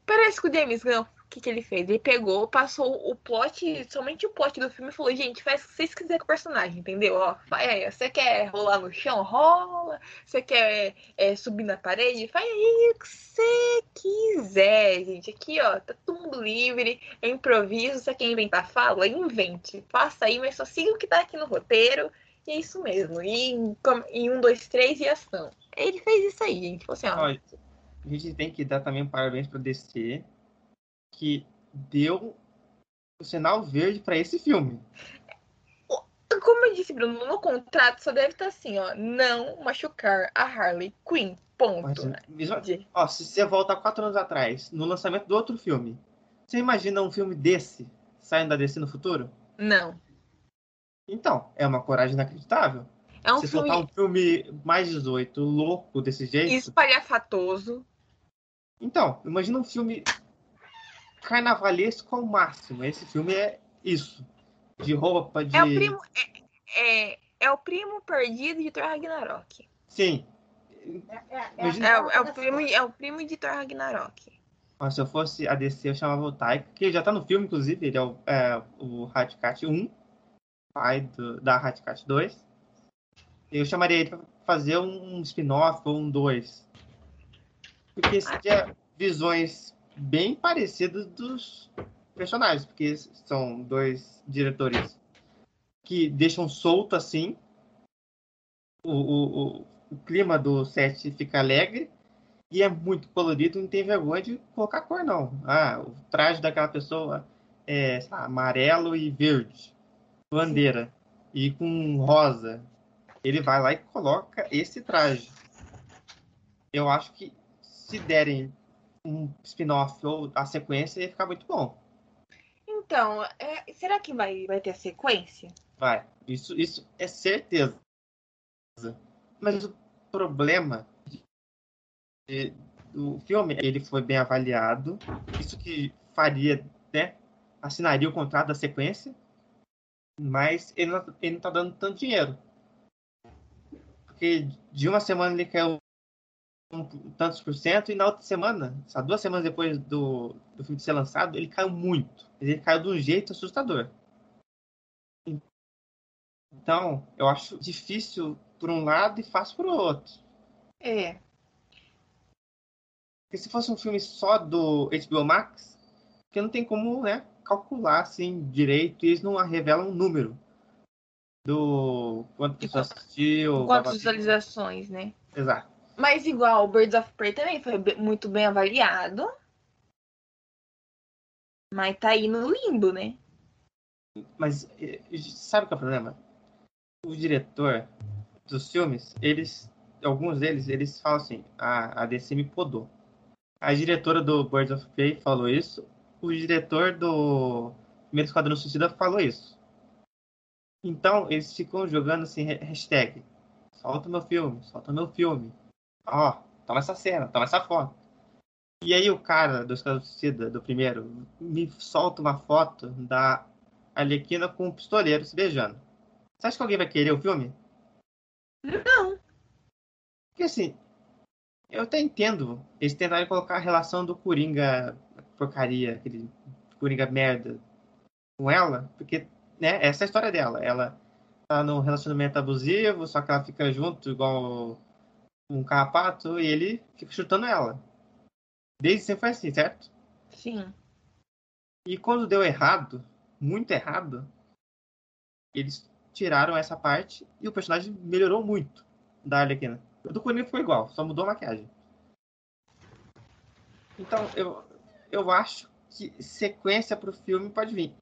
Parece que o James Gunn, que, que ele fez? Ele pegou, passou o plot, somente o plot do filme e falou, gente, faz o que vocês quiserem com o personagem, entendeu? Ó, vai, você quer rolar no chão, rola. Você quer é, subir na parede, faz aí o que você quiser, gente. Aqui, ó, tá todo mundo livre, é improviso, você quer inventar fala? Invente. Faça aí, mas só siga o que tá aqui no roteiro. E é isso mesmo. E em um, dois, três e ação. Ele fez isso aí, gente. Tipo assim, ó. A gente tem que dar também parabéns para DC, que deu o sinal verde para esse filme. Como eu disse, Bruno, no contrato só deve estar assim, ó, não machucar a Harley Quinn. Ponto. Mas, ó, se você volta quatro anos atrás, no lançamento do outro filme, você imagina um filme desse saindo da DC no futuro? Não. Então, é uma coragem inacreditável. É um Se filme... soltar um filme mais 18, louco desse jeito. Espalhafatoso. Então, imagina um filme carnavalesco ao máximo. Esse filme é isso. De roupa, de. É o primo, é, é, é o primo perdido de Thor Ragnarok. Sim. É, é, é Imagina... é, é, o primo, é o primo de Thor Ragnarok. Mas se eu fosse a DC, eu chamava o Taika, que já tá no filme, inclusive, ele é o, é, o Hatcat 1, pai do, da Hatcat 2 eu chamaria ele para fazer um spin-off ou um 2. Porque seria visões bem parecidas dos personagens, porque são dois diretores que deixam solto assim. O, o, o, o clima do set fica alegre e é muito colorido, não tem vergonha de colocar cor, não. Ah, o traje daquela pessoa é lá, amarelo e verde, bandeira, Sim. e com rosa ele vai lá e coloca esse traje. Eu acho que se derem um spin-off ou a sequência ia ficar muito bom. Então, é, será que vai, vai ter a sequência? Vai. Isso, isso é certeza. Mas o problema de, do filme, ele foi bem avaliado. Isso que faria, né? Assinaria o contrato da sequência. Mas ele não, ele não tá dando tanto dinheiro. Porque de uma semana ele caiu um, tantos por cento, e na outra semana, só duas semanas depois do, do filme ser lançado, ele caiu muito. Ele caiu de um jeito assustador. Então, eu acho difícil por um lado e fácil por outro. É. Porque se fosse um filme só do HBO Max, que não tem como né, calcular assim direito e eles não revelam um número do quanto pessoas assistiu. Quantas visualizações, né? Exato. Mas igual Birds of Prey também foi muito bem avaliado. Mas tá aí no né? Mas sabe qual é o problema? O diretor dos filmes, eles. Alguns deles, eles falam assim, a, a DC me podou. A diretora do Birds of Prey falou isso. O diretor do Primeiro Esquadrão Suicida falou isso. Então, eles ficam jogando assim, hashtag. Solta meu filme, solta meu filme. Ó, oh, toma essa cena, toma essa foto. E aí o cara do Esquadrão Suicida, do primeiro, me solta uma foto da Alequina com um pistoleiro se beijando. Você acha que alguém vai querer o filme? Não. Porque assim, eu até entendo eles tentarem colocar a relação do Coringa porcaria, aquele Coringa merda com ela, porque, né, essa é a história dela. Ela tá num relacionamento abusivo, só que ela fica junto igual um carrapato e ele fica chutando ela. Desde sempre foi assim, certo? Sim. E quando deu errado, muito errado, eles tiraram essa parte e o personagem melhorou muito da Arlequina. O do Coringa ficou igual, só mudou a maquiagem. Então, eu, eu acho que sequência pro filme pode vir.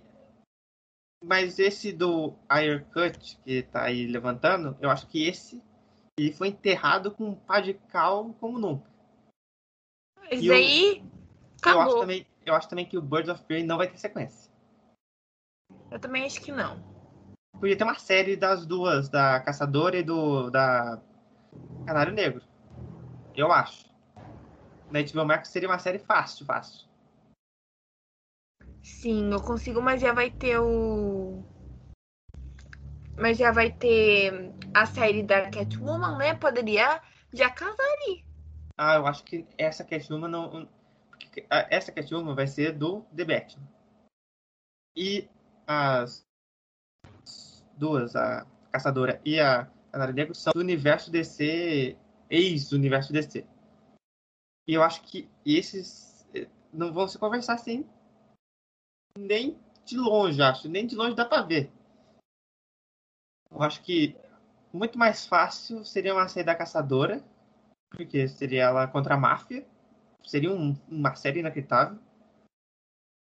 Mas esse do Iron Cut, que tá aí levantando, eu acho que esse ele foi enterrado com um pá de cal como nunca. Isso aí, acabou. Eu acho, também, eu acho também que o Birds of Prey não vai ter sequência. Eu também acho que não. Podia ter uma série das duas, da Caçadora e do da Canário Negro. Eu acho. Na HBO Max seria uma série fácil, fácil. Sim, eu consigo, mas já vai ter o. Mas já vai ter a série da Catwoman, né? Poderia já casar ali. Ah, eu acho que essa Catwoman não. Essa Catwoman vai ser do The Batman. E as duas, a Caçadora e a Canário Negro, são do universo DC, ex-universo DC. E eu acho que esses eh, não vão se conversar assim nem de longe, acho. Nem de longe dá pra ver. Eu acho que muito mais fácil seria uma série da Caçadora, porque seria ela contra a máfia. Seria um, uma série inacreditável.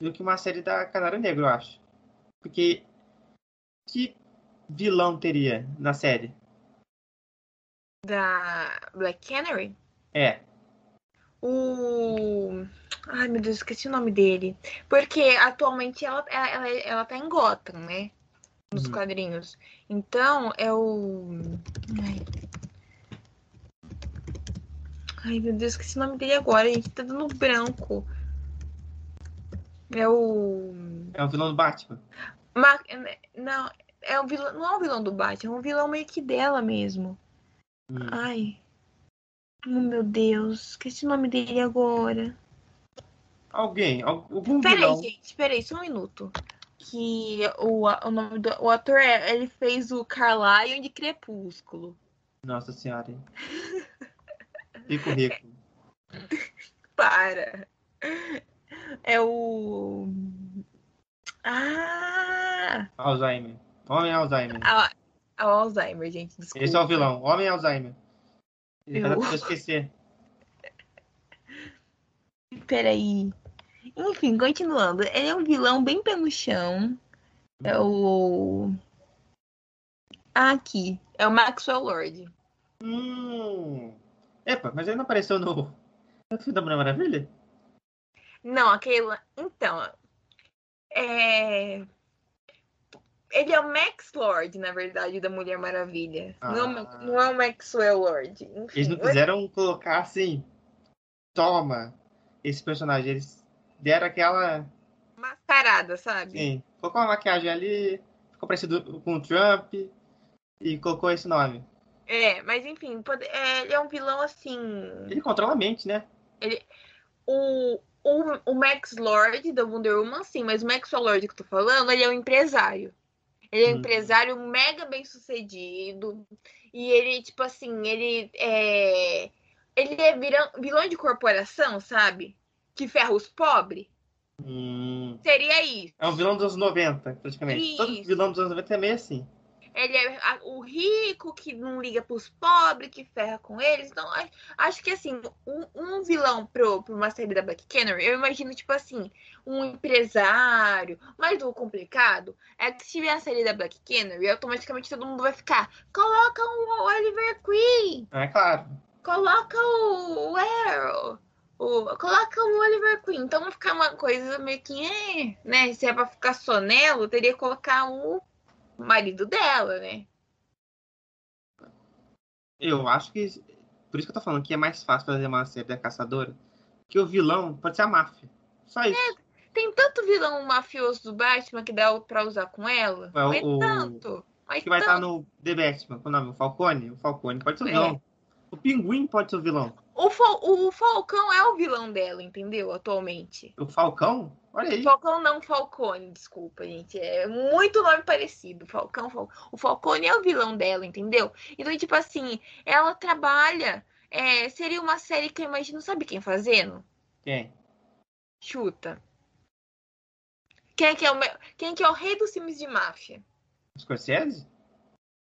Do que uma série da Canário Negro, eu acho. Porque que vilão teria na série? Da Black Canary? É. O. Ai, meu Deus, esqueci o nome dele. Porque atualmente ela, ela, ela tá em Gotham, né? Nos uhum. quadrinhos. Então, é o. Ai. Ai, meu Deus, esqueci o nome dele agora. A gente tá dando branco. É o. É o vilão do Batman? Ma... Não, é um vilão. Não é um vilão do Batman, é um vilão meio que dela mesmo. Hum. Ai. Oh, meu Deus, esqueci o nome dele agora. Alguém, algum peraí, vilão. gente, peraí, só um minuto. Que o, o nome do o ator, é, ele fez o Carlyle de Crepúsculo. Nossa senhora. Hein? Fico rico. Para. É o. Ah! Alzheimer. Homem Alzheimer. Ah, o Alzheimer, gente. Desculpa. Esse é o vilão. Homem Alzheimer. Eu... Era pra esquecer. Peraí. Enfim, continuando. Ele é um vilão bem pé no chão. É o. Ah, aqui. É o Maxwell Lord. Hum. Epa, mas ele não apareceu no. No filme da Mulher Maravilha? Não, aquele. Então. é... Ele é o Max Lord, na verdade, da Mulher Maravilha. Ah. Não, não é o Maxwell Lord. Enfim, Eles não quiseram colocar assim, toma esse personagem. Eles deram aquela. mascarada, sabe? Sim, colocou uma maquiagem ali, ficou parecido com o Trump e colocou esse nome. É, mas enfim, pode- é, ele é um vilão assim. Ele controla a mente, né? O, o, o Max Lord da Wonder Woman, sim, mas o Maxwell Lord que eu tô falando, ele é um empresário. Ele é um Hum. empresário mega bem sucedido. E ele, tipo assim, ele é. Ele é virão- vilão de corporação, sabe? Que ferra os pobres. Hum, Seria isso. é um vilão dos anos 90, praticamente. Todo Isso. vilão dos anos 90 é meio assim. Ele é o rico que não liga pros pobres, que ferra com eles. Então, acho que assim, um, um vilão pro, pra uma série da Black Canary, eu imagino, tipo assim, um empresário. Mas o complicado é que se tiver a série da Black Canary, automaticamente todo mundo vai ficar. Coloca o Oliver Queen! É claro. Coloca o, o Arrow! O, coloca o Oliver Queen. Então vai ficar uma coisa meio que, é, né? Se é pra ficar sonelo, teria que colocar o marido dela, né? Eu acho que. Por isso que eu tô falando que é mais fácil fazer uma série da caçadora. Que o vilão pode ser a máfia. Só isso. Tem tanto vilão mafioso do Batman que dá pra usar com ela. É, mas o- tanto. Mas que vai estar tanto. no The Batman. Qual o nome? O Falcone? O Falcone pode ser o É. vilão. O Pinguim pode ser o vilão. O, Fal- o Falcão é o vilão dela, entendeu? Atualmente. O Falcão? Olha aí. Falcão não Falcone, desculpa, gente. É muito nome parecido. Falcão, Fal... O Falcone é o vilão dela, entendeu? Então, tipo assim, ela trabalha. é, seria uma série que eu imagino, sabe quem fazendo? Quem? Chuta. Quem é que é o, quem que é o rei dos filmes de máfia? Scorsese?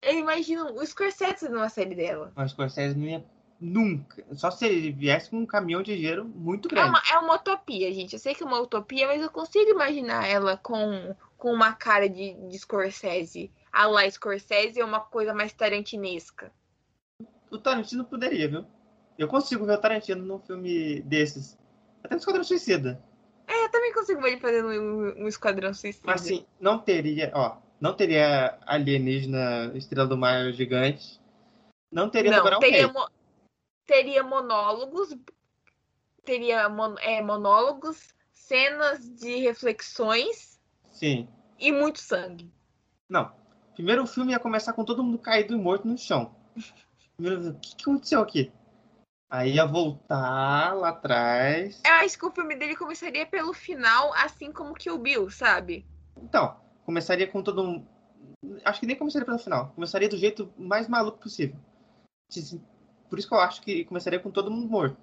Eu imagino o Scorsese numa série dela. Mas Scorsese não ia nunca. Só se ele viesse com um caminhão de dinheiro muito É grande. uma, é uma utopia, gente. Eu sei que é uma utopia, mas eu consigo imaginar ela com, com uma cara de, de Scorsese. A lá Scorsese é uma coisa mais tarantinesca. O Tarantino poderia, viu? Eu consigo ver o Tarantino num filme desses. Até no Esquadrão Suicida. É, eu também consigo ver ele fazendo um, um esquadrão suicida. Mas assim, não teria, ó, não teria alienígena Estrela do Mar gigante. Não teria Não, Tubarão teria, Rei. mo- teria monólogos, teria mon- é, monólogos, cenas de reflexões Sim. e muito sangue. Não. Primeiro o filme ia começar com todo mundo caído e morto no chão. Primeiro, o que, que aconteceu aqui? Aí ia voltar lá atrás. Eu acho que o filme dele começaria pelo final, assim como que o Bill, sabe? Então, começaria com todo mundo. Acho que nem começaria pelo final. Começaria do jeito mais maluco possível. Por isso que eu acho que começaria com todo mundo morto.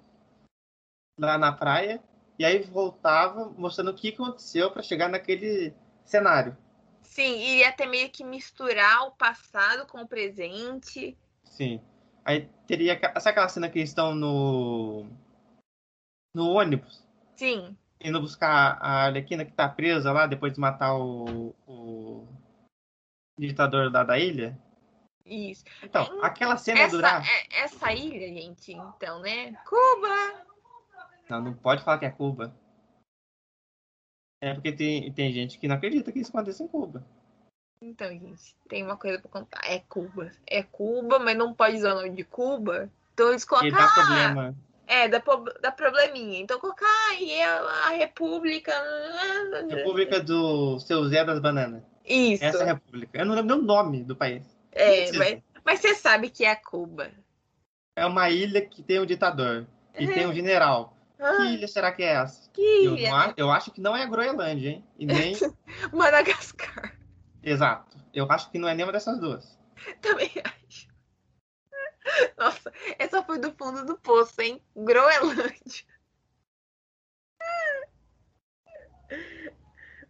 Lá na praia. E aí voltava mostrando o que aconteceu para chegar naquele cenário. Sim, iria até meio que misturar o passado com o presente. Sim. Aí teria. Sabe aquela cena que eles estão no. No ônibus? Sim, Indo buscar a Arlequina que tá presa lá depois de matar o. o ditador da, da ilha? Isso. Então, aquela cena ia Essa, durar. é- essa ilha, gente, então, né? Cuba! Não, não pode falar que é Cuba. É porque tem, tem gente que não acredita que isso aconteça em Cuba. Então, gente, tem uma coisa pra contar. É Cuba. É Cuba, mas não pode usar o nome de Cuba. Então eles colocam. dá ah, problema. É, dá, dá probleminha. Então colocar aí a, a República. República do seu Zé das Bananas. Isso. Essa é a República. Eu não lembro nem o nome do país. É, mas, mas você sabe que é Cuba. É uma ilha que tem um ditador. E É. tem um general. Que Ah, ilha será que é essa? que Eu, ilha. não a- eu acho que não é a Groenlândia, hein? E nem. Madagascar. Exato. Eu acho que não é nenhuma dessas duas. Também acho. Nossa, essa foi do fundo do poço, hein? Groenlândia.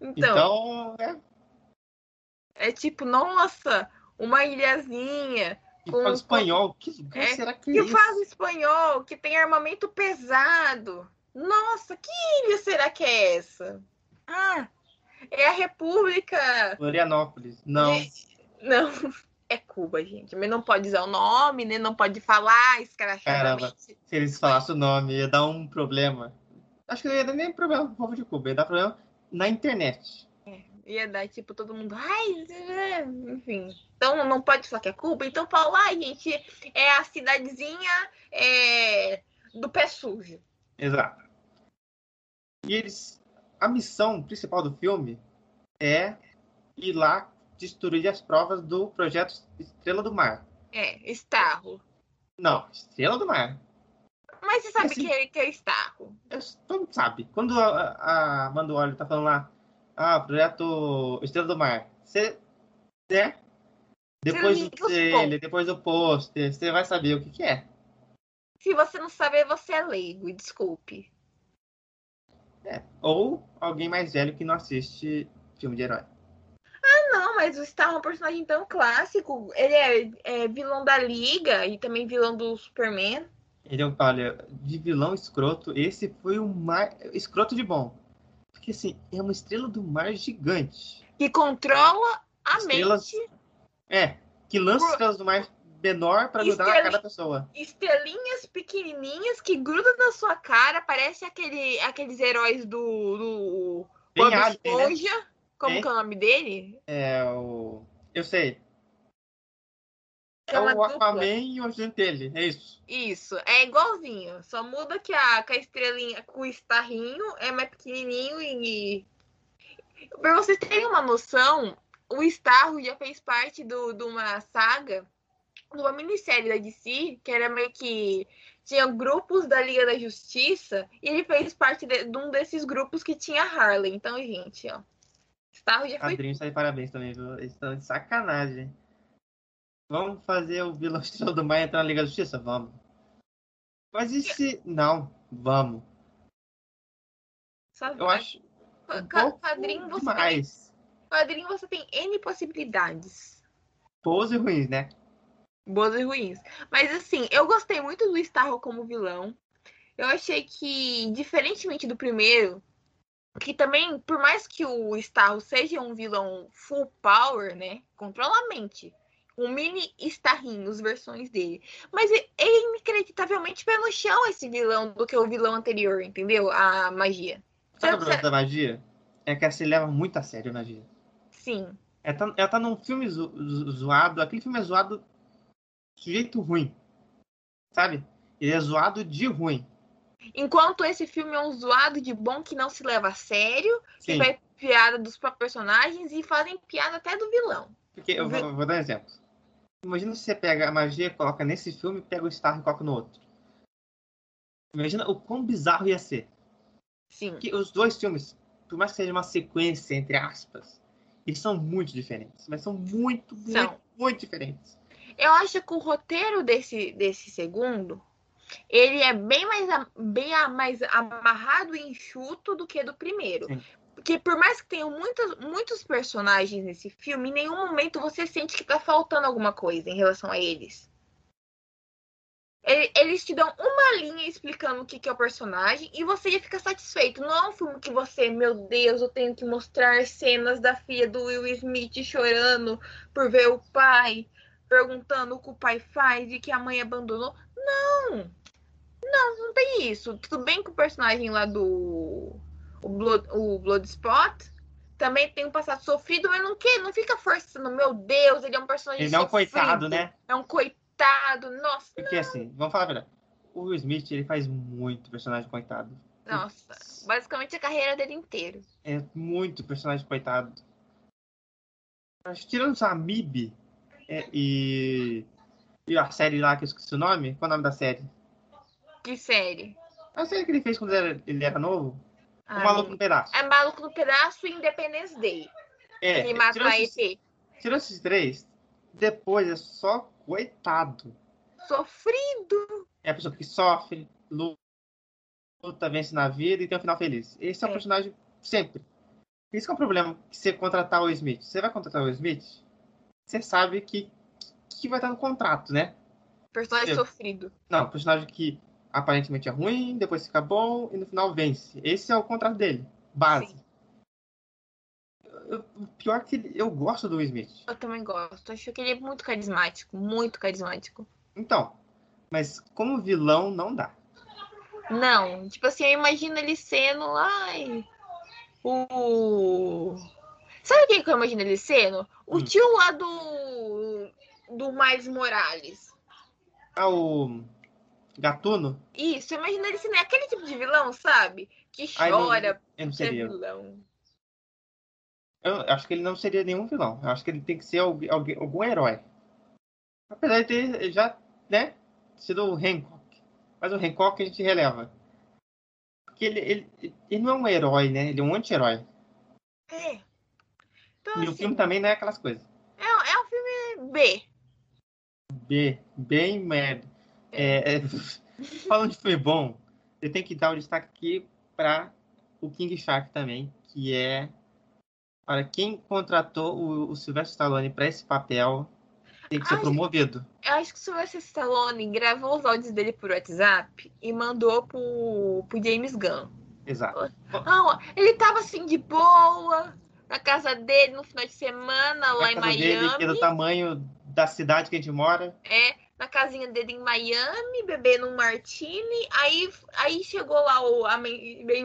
Então, Então, é. é tipo, nossa, uma ilhazinha E Com- fala espanhol. Que lugar É, será que é que isso? fala espanhol, que tem armamento pesado. Nossa, que ilha será que é essa? Ah, é a República. Florianópolis. Não. Não, é Cuba, gente. Mas não pode usar o nome, né? Não pode falar escrachadamente. Se eles falassem o nome, ia dar um problema. Acho que não ia dar nem problema pro povo de Cuba, ia dar problema na internet. É. Ia dar, tipo, todo mundo. Ai, é", enfim. Então não pode falar que é culpa. Então fala, ai, gente, é a cidadezinha é, do pé sujo. Exato. E eles. A missão principal do filme é ir lá destruir as provas do projeto Estrela do Mar. É, Starro. Não, Estrela do Mar. Mas você sabe Assim- que, é, que é Starro. Todo mundo sabe. Quando a, a Amanda Waller tá falando lá, ah, projeto Estrela do Mar, você, né? Depois liga do trailer, depois do pôster, você vai saber o que, que é. Se você não saber, você é leigo, desculpe. É. Ou alguém mais velho que não assiste filme de herói. Não, mas o Starro é um personagem tão clássico. Ele é, é vilão da Liga e também vilão do Superman. Ele é um, olha, de vilão escroto, esse foi o mais escroto de bom. Porque assim, é uma estrela do mar gigante. Que controla a Estrelas- mente. É, que lança Por- estrelas do mar menor na Estrela- cara da pessoa. Estrelinhas pequenininhas que grudam na sua cara. Parece aquele, aqueles heróis do, do Bob né? Esponja. Como Bem- que é o nome dele? É o. Eu sei. É o dupla. Aquaman e o dele, é isso. Isso, é igualzinho. Só muda que a, que a estrelinha com o estarrinho é mais pequenininho e. Pra vocês terem uma noção, o Starro já fez parte do- de uma saga, de uma minissérie da DC, que era meio que. Tinha grupos da Liga da Justiça, e ele fez parte de, de um desses grupos que tinha Harley. Então, gente, ó. Starro já foi. Padrinhos tá de parabéns também, viu? Eles estão de sacanagem. Vamos fazer o vilão estrela do mar entrar na Liga da Justiça? Vamos. Mas e se. Não, vamos. Eu acho. Um ca- Quadrinho você, tem, demais. quadrinho você tem N possibilidades. Boas e ruins, né? boas e ruins. Mas assim, eu gostei muito do Starro como vilão. Eu achei que, diferentemente do primeiro, que também, por mais que o Starro seja um vilão full power, né? Controla a mente. Um mini Starrinho, as versões dele. Mas e- é inacreditavelmente pé no chão esse vilão do que o vilão anterior, entendeu? A magia. Sabe o problema da magia? É que ela se leva muito a sério a magia. Sim. Ela tá, ela tá num filme zo- zo- zoado, aquele filme é zoado de jeito ruim. Sabe? Ele é zoado de ruim. Enquanto esse filme é um zoado de bom que não se leva a sério, que Sim. vai piada dos próprios personagens e fazem piada até do vilão. Porque eu vou, vou dar um exemplo. Imagina se você pega a magia, coloca nesse filme, pega o Star e coloca no outro. Imagina o quão bizarro ia ser. Sim. Porque os dois filmes, por mais que seja uma sequência, entre aspas, eles são muito diferentes. Mas são muito, muito, São. muito diferentes. Eu acho que o roteiro desse, desse segundo, ele é bem mais, bem mais amarrado e enxuto do que do primeiro. Sim. Porque por mais que tenham muitos, muitos personagens nesse filme, em nenhum momento você sente que tá faltando alguma coisa em relação a eles. Ele- Eles te dão uma linha explicando o que que é o personagem e você já fica satisfeito. Não é um filme que você, meu Deus, eu tenho que mostrar cenas da filha do Will Smith chorando por ver o pai, perguntando o que o pai faz e que a mãe abandonou. Não! Não, não tem isso. Tudo bem que o personagem lá do o Blood, o Bloodspot também tem um passado sofrido, mas não, que, não fica forçando, meu Deus, ele é um personagem Ele não é um sofrido. coitado, né? É um coitado, nossa, Porque assim, vamos falar a verdade. O Will Smith, ele faz muito personagem coitado. nossa. Basicamente a carreira dele inteira. É muito personagem coitado. Mas tirando só a Mib é, e, e a série lá que eu esqueci o nome, qual é o nome da série? Que série. A série que ele fez quando ele era, ele era novo? O Ah, Maluco no Pedaço. É Maluco no Pedaço e Independence Day. É, que mata tirando a esses, EP. tirando esses três, depois é só coitado. Sofrido. É a pessoa que sofre, luta, vence na vida e tem um final feliz. Esse é o É. personagem sempre. Isso que é o problema que você contratar o Smith. Você vai contratar o Smith, você sabe que, que vai estar no contrato, né? Personagem Eu- sofrido. Não, personagem que aparentemente é ruim, depois fica bom e no final vence. Esse é o contrato dele, base. Sim. Eu- O pior é que eu gosto do Will Smith. Eu também gosto. Acho que ele é muito carismático. Muito carismático. Então, mas como vilão não dá. Não, tipo assim, eu imagino ele sendo, ai, o Sabe quem que eu imagino ele sendo? O Hum. tio lá do. do Miles Morales. Ah, o Gatuno? Isso, eu imagino ele sendo aquele tipo de vilão, sabe? Que Ai, chora Eu não seria. vilão. Eu acho que ele não seria nenhum vilão. Eu acho que ele tem que ser alguém, alguém- algum herói. Apesar de ter já, né, sido o Hancock. Mas o Hancock a gente releva. Porque ele, ele, ele não é um herói, né? Ele é um anti-herói. É. Então, E o assim, filme tá- também não é aquelas coisas. é, é um filme B. B, bem merda. É, é, falando de filme bom, eu tenho que dar o destaque aqui para o King Shark também, que é para quem contratou o, o Sylvester Stallone para esse papel tem que ser Ai. promovido. Eu acho que o Sylvester Stallone gravou os áudios dele por WhatsApp e mandou pro, pro James Gunn. Exato. Ah, ele tava assim de boa na casa dele no final de semana lá A em casa dele, que é do Miami. tamanho da cidade que a gente mora. É, na casinha dele em Miami, bebendo um martini. Aí, aí chegou lá o, a,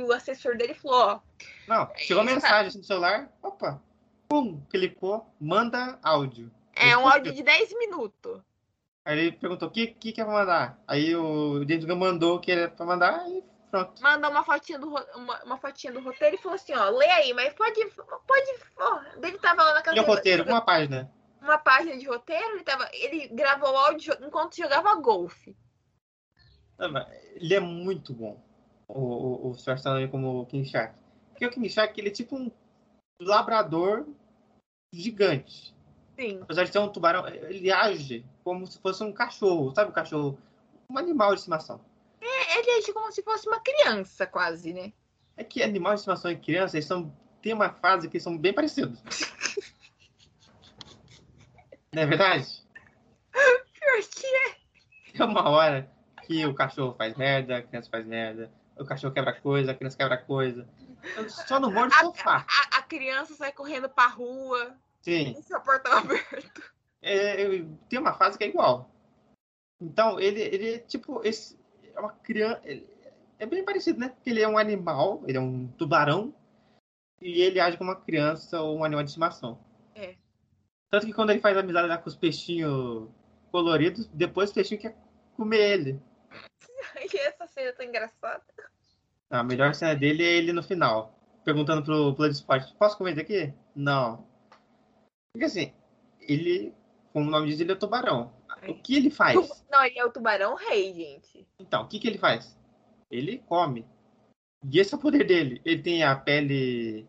o assessor dele e falou: Ó, Não, chegou Isso, mensagem assim no celular, opa, pum, clicou, manda áudio. é um áudio de 10 minutos. Aí ele perguntou, o que, que que é pra mandar? Aí o James Gunn mandou o que era pra mandar e pronto. Mandou uma fotinha do, uma, uma fotinha do roteiro e falou assim: Ó, lê aí, mas pode. pode ó. Ele tava lá na casa E o roteiro, uma página. Uma página de roteiro, ele, tava, ele gravou áudio enquanto jogava golfe. Ele é muito bom, o, o, o. Stallone como o King Shark. Porque o King Shark, ele é tipo um labrador gigante. Sim. Apesar de ser um tubarão, ele age como se fosse um cachorro, sabe o cachorro? Um animal de estimação. Ele age como se fosse uma criança, quase, né? É que animal de estimação e criança, eles são, tem uma fase que são bem parecidos. Não é verdade? Pior que é. Tem uma hora que o cachorro faz merda, a criança faz merda, o cachorro quebra coisa, a criança quebra coisa. Só no morde A- sofá. A, a criança sai correndo pra rua, Sim. e seu portão aberto. É, é, tem uma fase que é igual. Então, ele, ele é tipo. Esse, é uma criança. ele- é bem parecido, né? Porque ele é um animal, ele é um tubarão, e ele age como uma criança ou um animal de estimação. É. Tanto que quando ele faz amizade lá com os peixinhos coloridos, depois os peixinhos querem comer ele. E essa cena tá engraçada. A melhor cena dele é ele no final, perguntando pro Bloodsport: Posso comer isso aqui? Não. Porque assim, ele, como o nome diz, ele é tubarão. O que ele faz? Não, ele é o tubarão rei, gente. Então, o que, que ele faz? Ele come. E esse é o poder dele. Ele tem a pele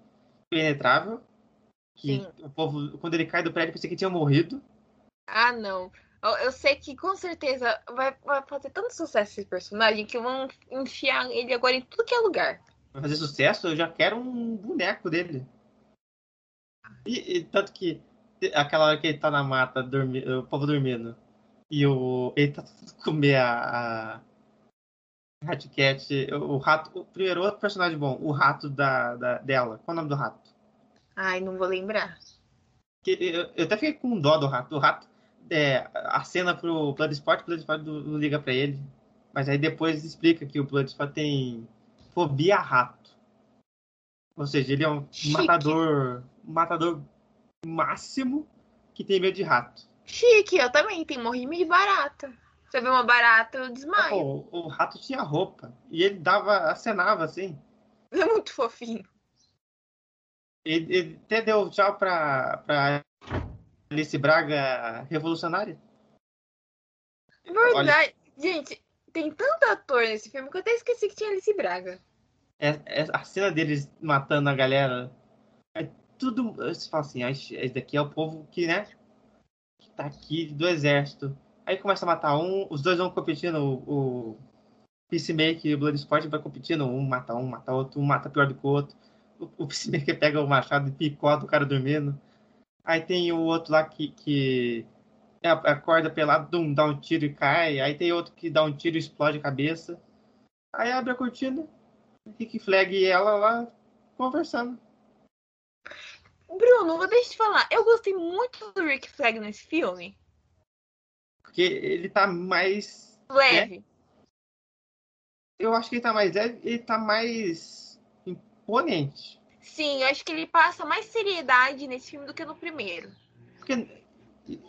penetrável. Que Sim. o povo, quando ele cai do prédio, pensei que tinha morrido. Ah, não. Eu, eu sei que com certeza vai, vai fazer tanto sucesso esse personagem que vão enfiar ele agora em tudo que é lugar. Vai fazer sucesso, eu já quero um boneco dele. E, e tanto que aquela hora que ele tá na mata, dormi, o povo dormindo, e o, ele tá tentando comer a, a Rat Cat, o, o rato, o primeiro outro personagem bom, o rato da, da, dela. Qual é o nome do rato? Ai, não vou lembrar. Eu, eu até fiquei com dó do rato. O rato é, acena pro Bloodsport, o Bloodsport não não liga pra ele. Mas aí depois explica que o Bloodsport tem fobia a rato. Ou seja, ele é um Chique. matador, um matador máximo que tem medo de rato. Chique, eu também tenho morrimento de barata. Se eu ver uma barata, eu desmaio. O, rato tinha roupa e ele dava, acenava assim. É muito fofinho. Ele, ele até deu tchau pra, pra Alice Braga revolucionária. Verdade. Gente, tem tanto ator nesse filme que eu até esqueci que tinha Alice Braga. é, é a cena deles matando a galera. É tudo. Você fala assim, "Ah, esse daqui é o povo que, né? Que tá aqui do exército. Aí começa a matar um, os dois vão competindo, o, o Peacemaker e o Bloodsport vai competindo, um mata um, mata outro, um mata pior do que o outro. O, Peacemaker pega o machado e picota o cara dormindo. Aí tem o outro lá que, que é, acorda pelado, dum, dá um tiro e cai. Aí tem outro que dá um tiro e explode a cabeça. Aí abre a cortina, Rick Flag e ela lá conversando. Bruno, deixa eu te falar. Eu gostei muito do Rick Flag nesse filme. Porque ele tá mais. Leve. Eu acho que ele tá mais leve, ele tá mais imponente. Sim, eu acho que ele passa mais seriedade nesse filme do que no primeiro. Porque,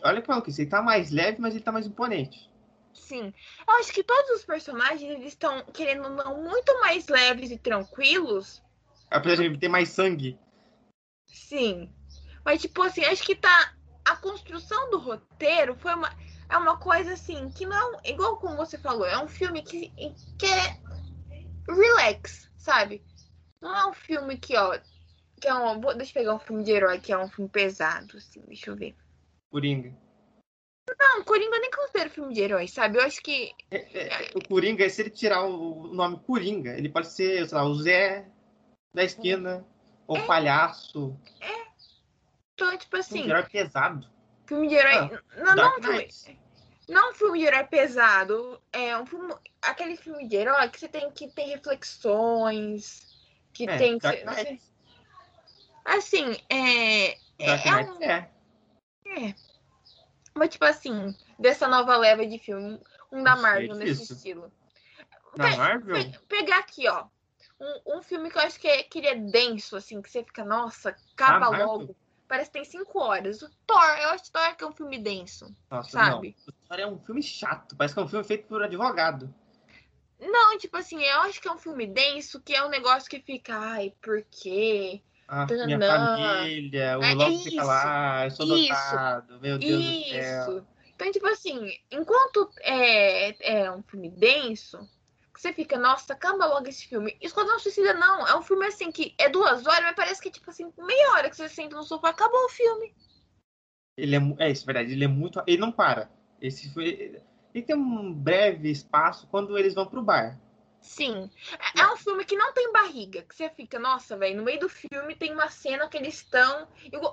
olha que maluquice, ele tá mais leve, mas ele tá mais imponente. Sim. Eu acho que todos os personagens, eles estão, querendo não, muito mais leves e tranquilos. Apesar de ter mais sangue. Sim. Mas, tipo assim, acho que tá. A construção do roteiro foi uma. É uma coisa assim, que não. Igual como você falou, é um filme que, que é relax, sabe? Não é um filme que, ó. Que é um. vou- Deixa eu pegar um filme de herói, que é um filme pesado, assim, deixa eu ver. Coringa. Não, Coringa eu nem considero filme de herói, sabe? Eu acho que. É, é, o Coringa, se ele tirar o nome Coringa, ele pode ser, sei lá, o Zé da esquina, ou o palhaço. Então, tipo Um assim, herói pesado. filme de herói. não, não, um filme, não um filme de herói pesado. É um filme. Aquele filme de herói que você tem que ter reflexões. Que É, tem que. Dark ser- Knight. Assim, é. Dark é Knight um- é. Mas, tipo assim, dessa nova leva de filme, um da Marvel nesse estilo. Na Pe- Marvel? pe- pegar aqui, ó. Um, um filme que eu acho que, é, que ele é denso, assim, que você fica, nossa, acaba Ah, Marvel? logo. Parece que tem cinco horas. O Thor, eu acho que Thor que é um filme denso. Nossa, sabe? não. O Thor é um filme chato. Parece que é um filme feito por advogado. Não, tipo assim, eu acho que é um filme denso, que é um negócio que fica, ai, por quê? Ah, minha família, o É isso, fica lá, eu sou isso, dotado, meu Deus do céu. Isso. Então, tipo assim, enquanto é, é um filme denso, você fica, nossa, acaba logo esse filme. Esquadrão Suicida não, é um filme assim que é duas horas, mas parece que, tipo assim, meia hora que você senta no sofá, acabou o filme. Ele é, é isso, verdade, ele é muito, ele não para. Esse foi, ele tem um breve espaço quando eles vão pro bar. Sim. É um filme que não tem barriga, que você fica, nossa, velho, no meio do filme tem uma cena que eles estão.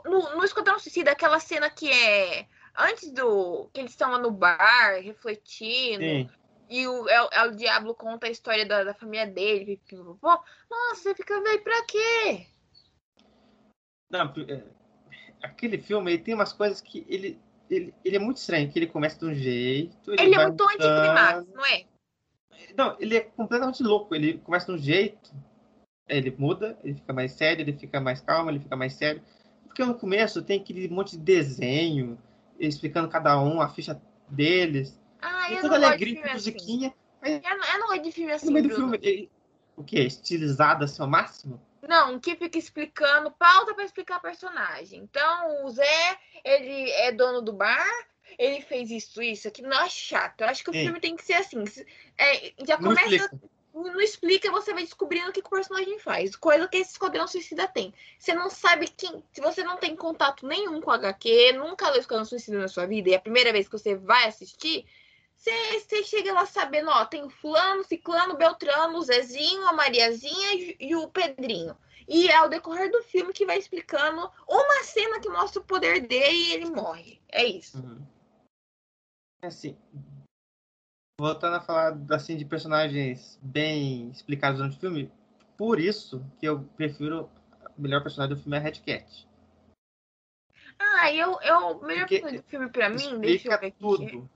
No, no Esquadrão Suicida, aquela cena que é. Antes do. que eles estão lá no bar, refletindo. Sim. E o, é, é o Diablo conta a história da, da família dele. pipipopó. Nossa, você fica, velho, pra quê? Não, é, aquele filme, ele tem umas coisas que ele, ele, ele é muito estranho, que ele começa de um jeito, ele, Ele é muito mudando. anticlimax, não é? Não, ele é completamente louco. Ele começa de um jeito, ele muda, ele fica mais sério, ele fica mais calmo, ele fica mais sério. Porque no começo tem aquele monte de desenho, explicando cada um a ficha deles. Ah, e eu toda alegria, filme assim. musiquinha. Eu não, eu não gosto de filme assim, no meio do Bruno. filme, ele, o quê? Estilizado assim ao máximo? Não, que fica explicando pauta pra explicar personagem. Então, o Zé, ele é dono do bar, ele fez isso, isso, aqui. Não é chato. Eu acho que o Sim. filme tem que ser assim. É, já Não começa. explica. Não explica, você vai descobrindo o que, que o personagem faz. Coisa que esse Esquadrão Suicida tem. Você não sabe quem. Se você não tem contato nenhum com HQ, nunca leu Esquadrão Suicida na sua vida, e é a primeira vez que você vai assistir, você, chega lá sabendo, ó, tem o fulano, ciclano, beltrano, o Zezinho, a Mariazinha e, o Pedrinho. E é o decorrer do filme que vai explicando uma cena que mostra o poder dele e ele morre. É isso. Uhum. Assim, voltando a falar assim, de personagens bem explicados durante o filme, por isso que eu prefiro o melhor personagem do filme é a Red Cat. Ah, eu, eu, o melhor Porque filme do filme pra mim, deixa eu ver aqui.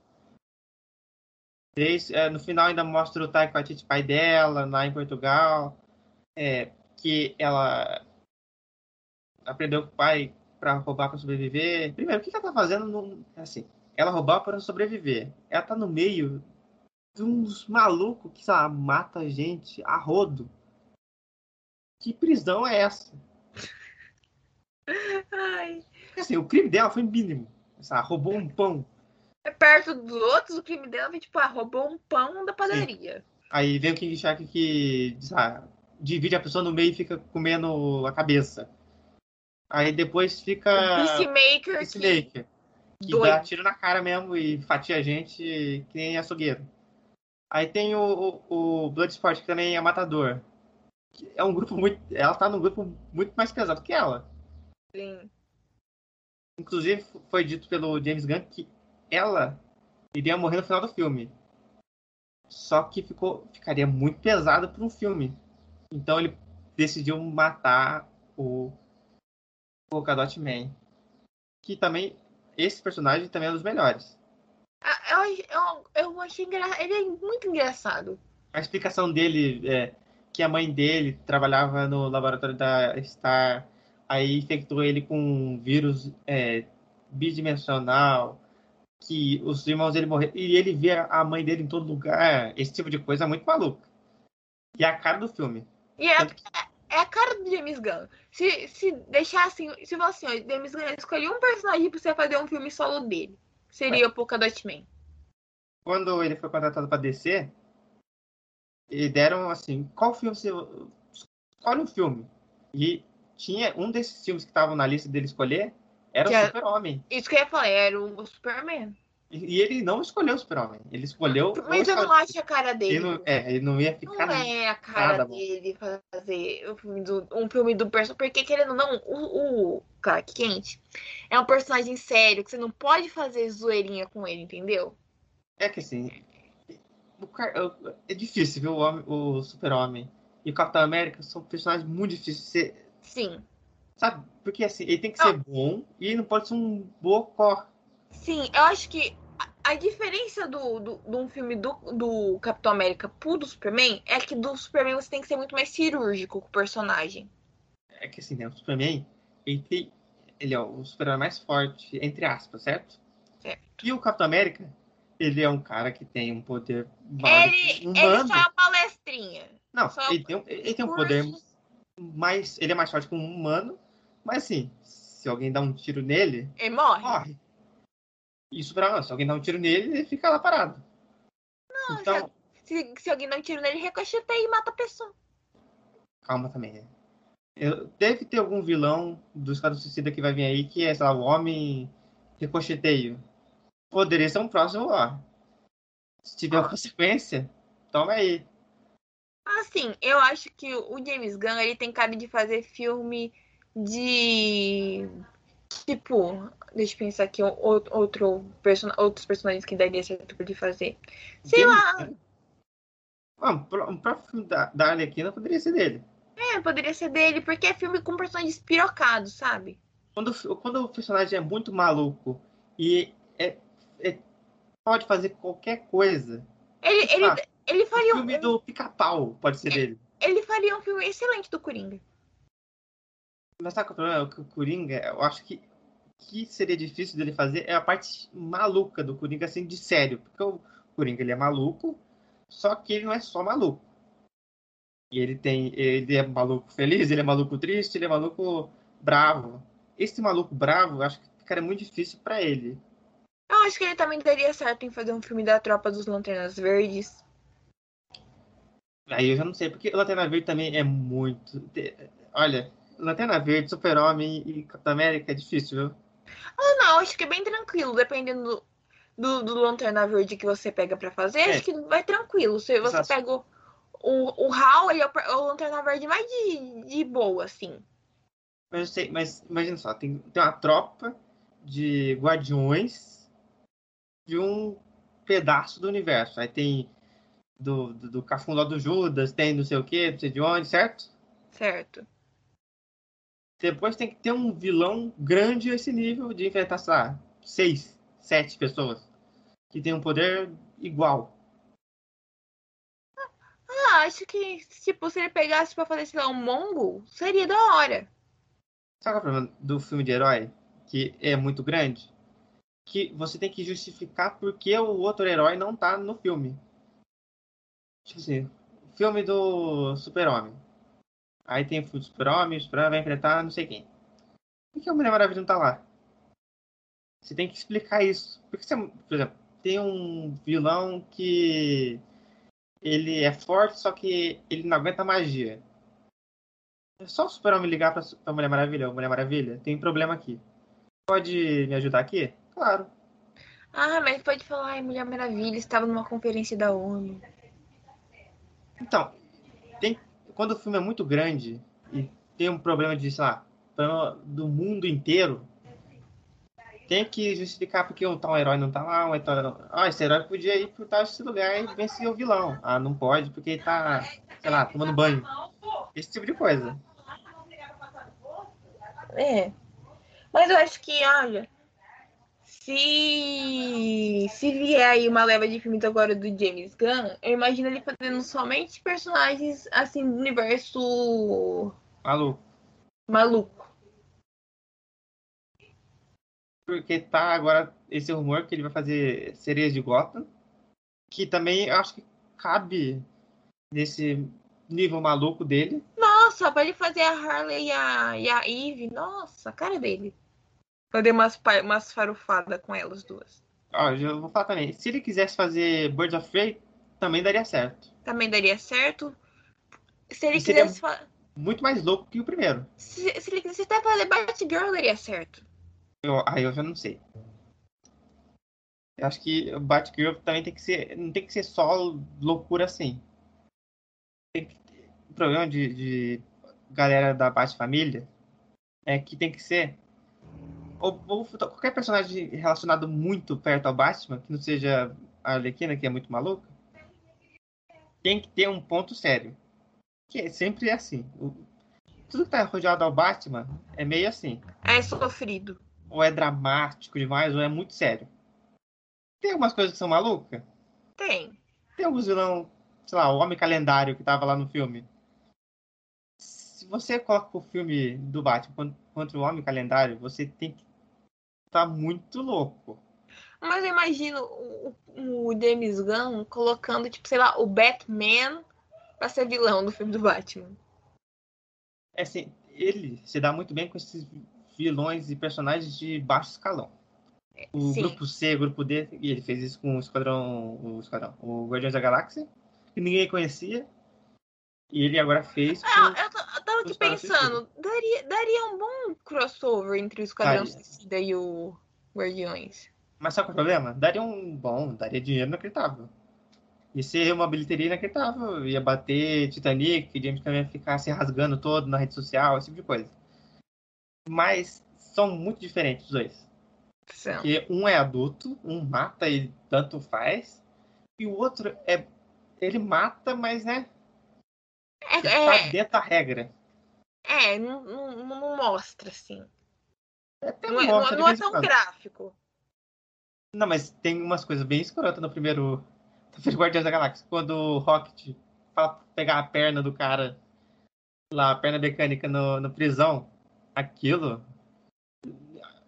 Desde, é, no final ainda mostra o Taika Waititi, pai dela, lá em Portugal, é, que ela aprendeu com o pai para roubar para sobreviver. Primeiro, o que, que ela tá fazendo? No, assim, ela roubar para sobreviver. Ela tá no meio de uns malucos que, sei lá, mata gente a rodo. Que prisão é essa? Ai, Assim, o crime dela foi mínimo. Lá, roubou um pão. É perto dos outros, o crime dela foi tipo, ah, roubou um pão da padaria. Aí vem o King Shark que lá, divide a pessoa no meio e fica comendo a cabeça. Aí depois fica Peacemaker, que Peacemaker, que doido. dá tiro na cara mesmo e fatia a gente que nem açougueiro. Aí tem o, o, o Bloodsport, que também é matador. Que É um grupo muito. Ela tá num grupo muito mais pesado que ela. Sim. Inclusive, foi dito pelo James Gunn que ela iria morrer no final do filme. Só que ficou, ficaria muito pesado para um filme. Então ele decidiu matar o Polkadot Man. Que também, esse personagem também é um dos melhores. Eu, eu, eu achei engraçado. Ele é muito engraçado. A explicação dele é que a mãe dele trabalhava no laboratório da Star, aí infectou ele com um vírus é, bidimensional, que os irmãos dele morreram, e ele via a mãe dele em todo lugar, esse tipo de coisa é muito maluca. E é a cara do filme. E é, é a cara do James Gunn. Se, se deixar assim, se você, assim, James Gunn escolher um personagem pra você fazer um filme solo dele, seria é. o Polkadot Man. Quando ele foi contratado pra DC, e deram assim, qual filme você. Escolhe um filme. E tinha um desses filmes que estavam na lista dele escolher, era o é Super-Homem. Isso que eu ia falar, era o Superman. E ele não escolheu o Super-Homem. Ele escolheu. Mas eu não acho a cara dele. Ele não, é, ele não ia ficar. Não é a cara dele fazer um filme do, um filme do personagem. Porque, querendo ou não, o, o Clark Kent é um personagem sério que você não pode fazer zoeirinha com ele, entendeu? É que assim. é difícil, viu? O, o Super-Homem e o Capitão América são personagens muito difíceis de ser. Sim. Sabe? Porque assim, ele tem que não. ser bom e ele não pode ser um bocó. Sim, eu acho que a diferença do, do, de um filme do, do Capitão América pro do Superman é que do Superman você tem que ser muito mais cirúrgico com o personagem. É que assim, né? O Superman, ele, tem, ele é o super mais forte, entre aspas, certo? Certo. E o Capitão América, ele é um cara que tem um poder ele, humano. Ele só é uma palestrinha. Não, ele, tem, ele tem um poder mais... Ele é mais forte que um humano, mas assim, se alguém dá um tiro nele... Ele morre. Morre. Isso pra se alguém dá um tiro nele, ele fica lá parado. Não, então, se, se alguém dá um tiro nele, ricocheteia e mata a pessoa. Calma também, né? Eu, deve ter algum vilão do Esquadrão Suicida que vai vir aí que é, sei lá, o Homem Ricocheteio. Poderia ser um próximo ó. Se tiver uma consequência, toma aí. Assim, eu acho que o James Gunn ele tem cara de fazer filme de Tipo, deixa eu pensar aqui outro person outros personagens que daria certo de fazer. Sei lá. Ah, um próprio filme da, da Arlequina poderia ser dele. É, poderia ser dele, porque é filme com personagens pirocados, sabe? Quando, quando o personagem é muito maluco e é, é pode fazer qualquer coisa. Ele, ele, ah, ele faria o filme um... do Pica-Pau pode ser é, dele. Ele faria um filme excelente do Coringa. Mas sabe qual é o problema? O Coringa, eu acho que que seria difícil dele fazer é a parte maluca do Coringa, assim, de sério. Porque o Coringa, ele é maluco, só que ele não é só maluco. E ele tem, ele é maluco feliz, ele é maluco triste, ele é maluco bravo. Esse maluco bravo, eu acho que ficaria muito difícil para ele. Eu acho que ele também daria certo em fazer um filme da Tropa dos Lanternas Verdes. Aí eu já não sei, porque Lanterna Verde também é muito. Olha, Lanterna Verde, Super-Homem e Capitão América é difícil, viu? Ah, não, acho que é bem tranquilo, dependendo do, do, Lanterna Verde que você pega para fazer, é. acho que vai tranquilo. Se você Exato. pega o, o, o HAL, ele é o, o Lanterna Verde mais de, de boa, assim. Mas eu sei, mas imagina só, tem, tem uma tropa de guardiões de um pedaço do universo. Aí tem do, do, do Cafundó do Judas, tem não sei o que, não sei de onde, certo? Certo. Depois tem que ter um vilão grande a esse nível de enfrentar, sei lá, seis, sete pessoas que tem um poder igual. Ah, acho que, tipo, se ele pegasse pra fazer, sei lá, um Mongo, seria da hora. Sabe é o problema do filme de herói? Que é muito grande? Que você tem que justificar porque o outro herói não tá no filme. Tipo assim, filme do Super-Homem. Aí tem o Super-Homem, o Super-Homem vai enfrentar não sei quem. Por que a Mulher Maravilha não tá lá? Você tem que explicar isso. Porque você, por exemplo, tem um vilão que ele é forte, só que ele não aguenta magia. É só o Super-Homem ligar pra, pra Mulher Maravilha. Mulher Maravilha, tem um problema aqui. Pode me ajudar aqui? Claro. Ah, mas pode falar, ai, Mulher Maravilha estava numa conferência da ONU. Então, tem quando o filme é muito grande e tem um problema de, sei lá, do mundo inteiro, tem que justificar porque um tal herói não tá lá, um tal Ah, esse herói podia ir pro tal esse lugar e vencer o vilão. Ah, não pode porque ele tá, sei lá, tomando banho. Esse tipo de coisa. É. Mas eu acho que, olha, Se, se vier aí uma leva de filmes agora do James Gunn, eu imagino ele fazendo somente personagens assim do universo Maluco. maluco. Porque tá agora esse rumor que ele vai fazer Sereias de Gotham. Que também eu acho que cabe nesse nível maluco dele. Nossa, pra ele fazer a Harley e a, e a Eve, nossa, a cara dele. Fazer umas, pa- umas farufadas com elas duas. Ó, já vou falar também. Se ele quisesse fazer Birds of Prey, também daria certo. Também daria certo. Se ele seria- quisesse Muito mais louco que o primeiro. se, se ele quisesse até fazer Batgirl, daria certo. Eu, aí eu já não sei. Eu acho que o Batgirl também tem que ser. Não tem que ser só loucura assim. Tem que- o problema de, de galera da Bat-Família é que tem que ser. Ou, ou qualquer personagem relacionado muito perto ao Batman, que não seja a Arlequina, que é muito maluca, tem que ter um ponto sério. Que é sempre assim. O- tudo que tá rodeado ao Batman é meio assim É sofrido. ou é dramático demais, ou é muito sério. Tem algumas coisas que são malucas. Tem. Tem alguns vilão, sei lá, o Homem Calendário que tava lá no filme. Se você coloca o filme do Batman con- contra o Homem Calendário, você tem que estar muito louco. Mas eu imagino o, o- James Gunn colocando, tipo, sei lá, o Batman pra ser vilão do filme do Batman. É assim, ele se dá muito bem com esses vilões e personagens de baixo escalão. O Sim. grupo C, o grupo D, e ele fez isso com o Esquadrão, o Esquadrão, o Guardiões da Galáxia, que ninguém conhecia. E ele agora fez com Ah, eu, t- eu tava aqui pensando, daria, daria um bom crossover entre o Esquadrão. Suicida e o Guardiões. Mas sabe qual é o problema? Daria um bom, daria dinheiro inacreditável. Ia ser uma bilheteria inacreditável. Ia bater Titanic, James Cameron ia ficar se rasgando todo na rede social, esse tipo de coisa. Mas são muito diferentes os dois. São. Porque um é adulto, um mata e tanto faz. E o outro é. Ele mata, mas né? É, Ele tá é, dentro da regra. É, não, não- não mostra, assim. Até Não é, mostra não, de não é vez em tão quando. gráfico. Não, mas tem umas coisas bem escrotas no primeiro. No primeiro Guardiões da Galáxia. Quando o Rocket fala pra pegar a perna do cara lá, a perna mecânica no, no prisão. Aquilo.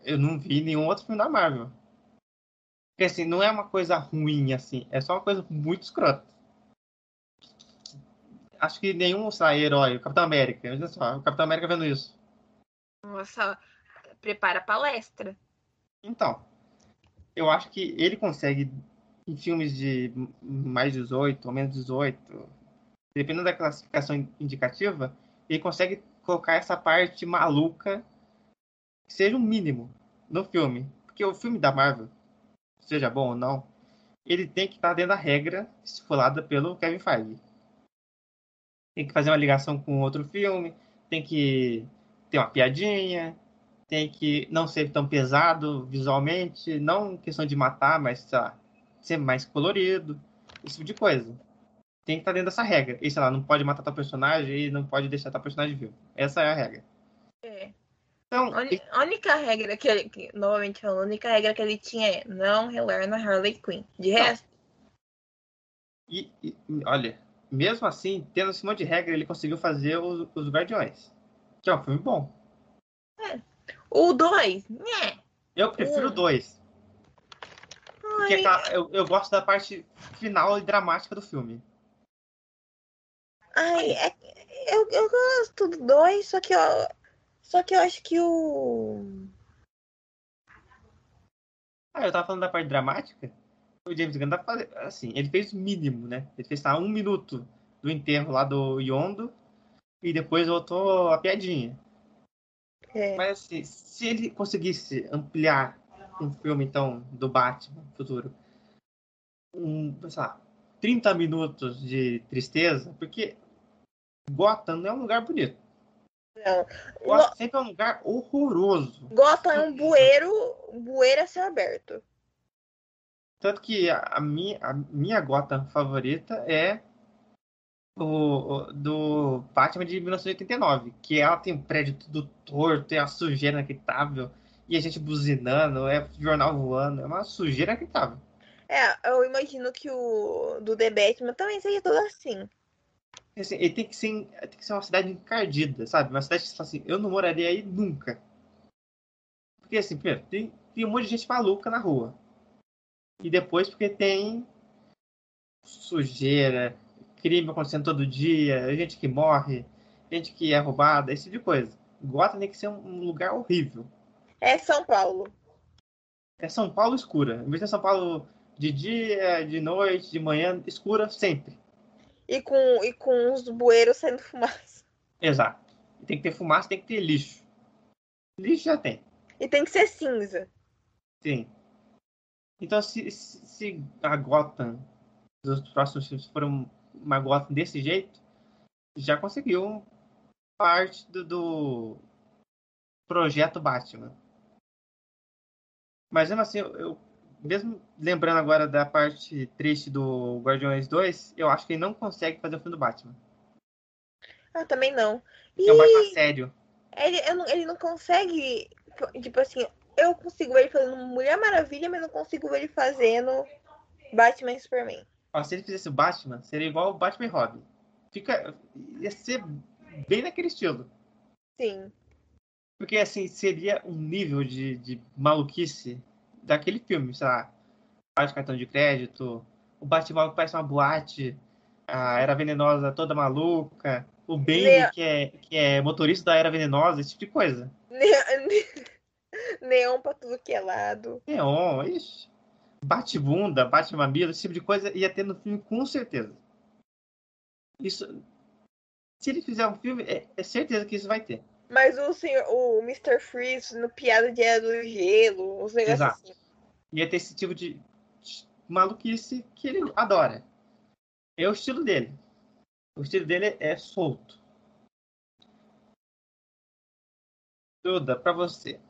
Eu não vi nenhum outro filme da Marvel. Porque assim, não é uma coisa ruim assim. É só uma coisa muito escrota. Acho que nenhum, lá, herói, o Capitão América. Imagina só, o Capitão América vendo isso. Nossa, prepara a palestra. Então, eu acho que ele consegue, em filmes de mais 18 ou menos 18, dependendo da classificação indicativa, ele consegue colocar essa parte maluca que seja um mínimo no filme. Porque o filme da Marvel, seja bom ou não, ele tem que estar dentro da regra estipulada pelo Kevin Feige. Tem que fazer uma ligação com outro filme, tem que ter uma piadinha, tem que não ser tão pesado visualmente, não questão de matar, mas sei lá, ser mais colorido, esse tipo de coisa. Tem que estar dentro dessa regra. E sei lá, não pode matar tal personagem e não pode deixar tal personagem vivo. Essa é a regra. É. Então, A única regra que ele, que, novamente falando, a única regra que ele tinha é não relar na Harley Quinn. De resto, e, e- olha, mesmo assim, tendo esse monte de regra, ele conseguiu fazer os, os Guardiões. Que é um filme bom. o 2, né? Eu prefiro Hum. o dois. Porque aquela- eu, eu gosto da parte final e dramática do filme. Ai, é- eu, eu gosto do 2, só que eu, só que eu acho que o. Ah, eu tava falando da parte dramática. O James Gunn tá fazendo. Assim, ele fez o mínimo, né? Ele fez tá, um minuto do enterro lá do Yondo e depois voltou a piadinha. É, Mas assim, se ele conseguisse ampliar um filme, então, do Batman futuro, um, sei lá, 30 minutos de tristeza, porque Gotham não é um lugar bonito. não. Gotham sempre é um lugar horroroso. Gotham é um bueiro, bueiro a céu aberto. Tanto que a, a minha, a minha Gotham favorita é o, o- do Batman de 1989, que ela tem um prédio tudo torto, é a sujeira inacreditável, e a gente buzinando, é jornal voando, é uma sujeira tava. É, eu imagino que o do The Batman também seja todo assim. Assim, ele tem que, ser, tem que ser uma cidade encardida, sabe? Uma cidade que você fala assim, eu não moraria aí nunca. Porque assim, primeiro, tem, tem um monte de gente maluca na rua. E depois porque tem sujeira, crime acontecendo todo dia, gente que morre, gente que é roubada, esse tipo de coisa. Gotham tem que ser um lugar horrível. É São Paulo. É São Paulo escura. Em vez de São Paulo de dia, de noite, de manhã, escura sempre. E com, e com os bueiros saindo fumaça. Exato. Tem que ter fumaça, tem que ter lixo. Lixo já tem. E tem que ser cinza. Sim. Então, se, se a Gotham dos próximos filmes for uma Gotham desse jeito, já conseguiu parte do, do projeto Batman. Mas mesmo assim, eu, eu, mesmo lembrando agora da parte triste do Guardiões 2, eu acho que ele não consegue fazer o filme do Batman. Ah, também não. E... É um Batman sério. Ele, não, ele não consegue. Tipo assim, eu consigo ver ele fazendo Mulher Maravilha, mas não consigo ver ele fazendo Batman e Superman. Ó, se ele fizesse o Batman, seria igual o Batman e Robin. Fica. Ia ser bem naquele estilo. Sim. Porque, assim, seria um nível de, de maluquice daquele filme, sei lá. Faz cartão de crédito, o Batman que parece uma boate, a Era Venenosa toda maluca, o Bane que, é, que é motorista da Era Venenosa, esse tipo de coisa. Neon pra tudo que é lado. Neon, ixi. Bate-bunda, bate-mamilo, esse tipo de coisa ia ter no filme com certeza. Isso. Se ele fizer um filme, é, é certeza que isso vai ter. Mas o senhor, o Mr. Freeze no Piada de Era do Gelo, os negócios Exato. assim. Ia ter esse tipo de maluquice que ele adora. É o estilo dele. O estilo dele é solto. Duda, pra você.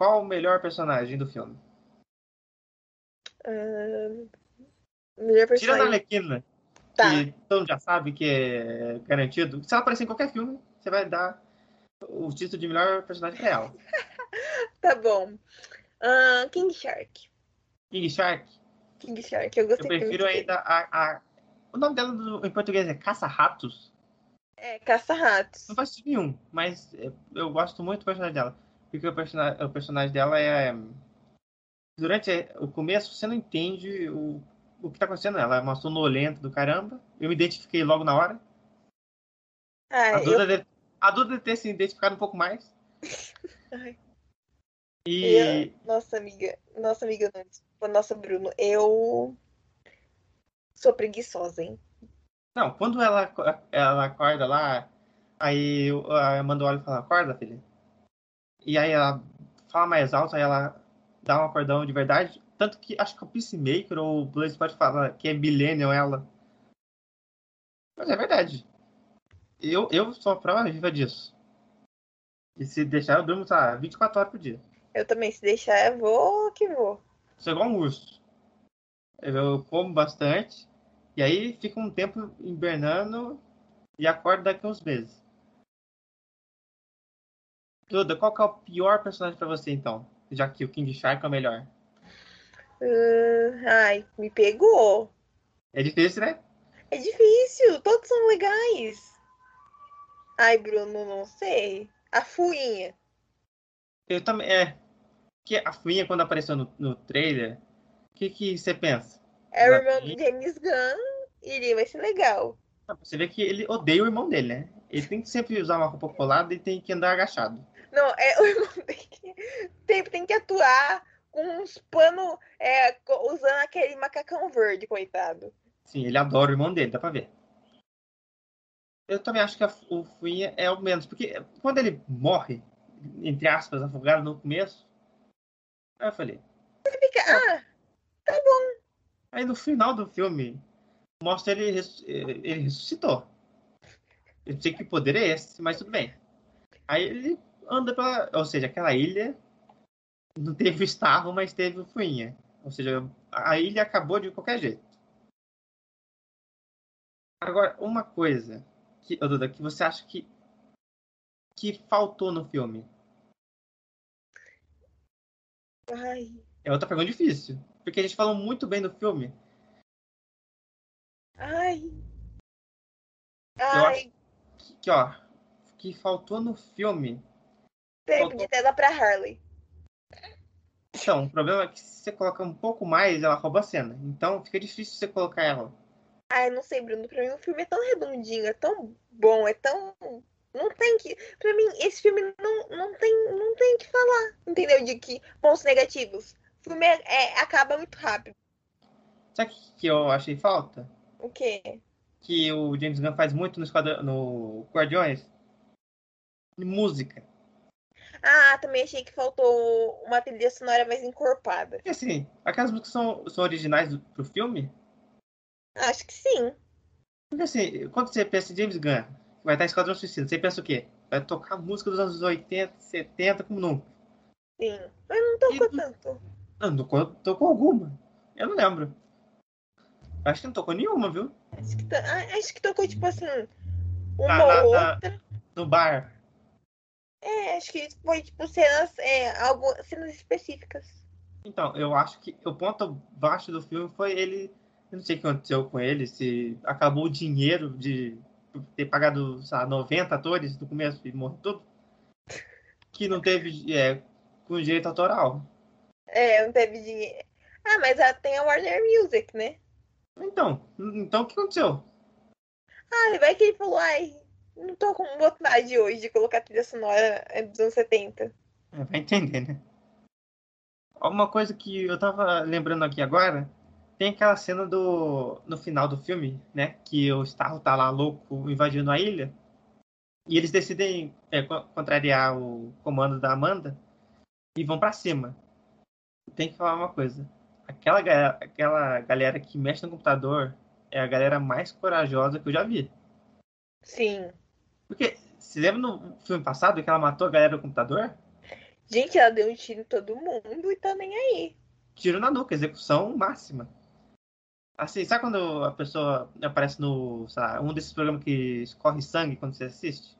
Qual o melhor personagem do filme? Uh, melhor personagem. Tirando a Alequina, tá. que todo mundo já sabe que é garantido. Se ela aparecer em qualquer filme, você vai dar o título de melhor personagem real. tá bom. Uh, King Shark. King Shark? King Shark, eu gostei. Eu prefiro ainda a, a, O nome dela do, em português é Caça-Ratos? É, Caça-Ratos. Não faz nenhum, mas eu gosto muito do personagem dela. Porque o personagem, o personagem dela é. Durante o começo, você não entende o, o que tá acontecendo. Ela é uma sonolenta do caramba. Eu me identifiquei logo na hora. Ah, a, Duda eu... deve, a Duda deve ter se identificado um pouco mais. Ai. E. Eu, nossa amiga. Nossa amiga. Nossa, Bruno, eu. Sou preguiçosa, hein? Não, quando ela, ela acorda lá, aí a Amanda olha e fala: Acorda, filha. E aí ela fala mais alto, aí ela dá um acordão de verdade. Tanto que acho que o Peacemaker ou o Blaze pode falar que é Millennial ela. Mas é verdade. Eu, eu sou a prova viva disso. E se deixar, eu durmo, tá, 24 horas por dia. Eu também, se deixar, eu vou que vou. Sou igual um urso. Eu como bastante. E aí fica um tempo hibernando e acordo daqui uns meses. Duda, qual que é o pior personagem para você, então? Já que o King Shark é o melhor. Uh, ai, me pegou. É difícil, né? É difícil, todos são legais. Ai, Bruno, não sei. A Fuinha. Eu também, é. Que a Fuinha, quando apareceu no, no trailer, o que, que você pensa? É o irmão do James Gunn e ele vai ser legal. Você vê que ele odeia o irmão dele, né? Ele tem que sempre usar uma roupa colada e tem que andar agachado. Não, é o irmão tem, tem, tem que atuar com uns panos é, usando aquele macacão verde, coitado. Sim, ele adora o irmão dele, dá pra ver. Eu também acho que a, o Fuinha é o menos, porque quando ele morre, entre aspas, afogado no começo, aí eu falei. Você fica, ah, tá bom. Aí no final do filme, mostra ele, ele ressuscitou. Eu sei que poder é esse, mas tudo bem. Aí ele anda pela. Ou seja, aquela ilha não teve o Starro, mas teve o Fuinha. Ou seja, a ilha acabou de qualquer jeito. Agora, uma coisa que, Duda, que você acha que, que faltou no filme? Ai. É outra pergunta difícil. Porque a gente falou muito bem do filme. Ai. Eu Ai. Que, que, ó, que faltou no filme. De tela pra Harley. Então, o problema é que se você colocar um pouco mais, ela rouba a cena. Então fica difícil você colocar ela. Ai, não sei, Bruno. Pra mim o filme é tão redondinho, é tão bom, é tão. Não tem que. Pra mim, esse filme não, não tem não tem que falar. Entendeu? De que pontos negativos. O filme é, é- acaba muito rápido. Sabe o que eu achei falta? O quê? Que o James Gunn faz muito no, no Guardiões? Música. Ah, também achei que faltou uma trilha sonora mais encorpada. Porque assim, aquelas músicas são, são originais do, pro filme. Acho que sim. Porque assim, quando você pensa em James Gunn, que vai estar em Esquadrão Suicida, você pensa o quê? Vai tocar música dos anos 80, 70, como nunca. Sim. Mas não tocou E- tanto. Não, tocou, tocou alguma. Eu não lembro. Acho que não tocou nenhuma, viu? Acho que, acho que tocou, tipo assim, uma Na- na- ou na- outra. No bar. É, acho que foi, tipo, cenas, é, algo, cenas específicas. Então, eu acho que o ponto baixo do filme foi ele. Eu não sei o que aconteceu com ele, se acabou o dinheiro de ter pagado, sei lá, 90 atores no começo e morreu tudo. Que não teve é, com direito autoral. É, não teve dinheiro. Ah, mas a- tem a Warner Music, né? Então, então o que aconteceu? Ah, vai que ele falou, ai, não tô com vontade hoje de colocar trilha sonora dos anos 70. É, vai entender, né? Uma coisa que eu tava lembrando aqui agora, tem aquela cena do no final do filme, né? Que o Starro tá lá louco invadindo a ilha. E eles decidem é, co- contrariar o comando da Amanda e vão pra cima. Tem que falar uma coisa. Aquela, ga- aquela galera que mexe no computador é a galera mais corajosa que eu já vi. Sim. Porque, se lembra no filme passado que ela matou a galera do computador? Gente, ela deu um tiro em todo mundo e tá nem aí. tiro na nuca, execução máxima. Assim, sabe quando a pessoa aparece no, sei lá, um desses programas que escorre sangue quando você assiste?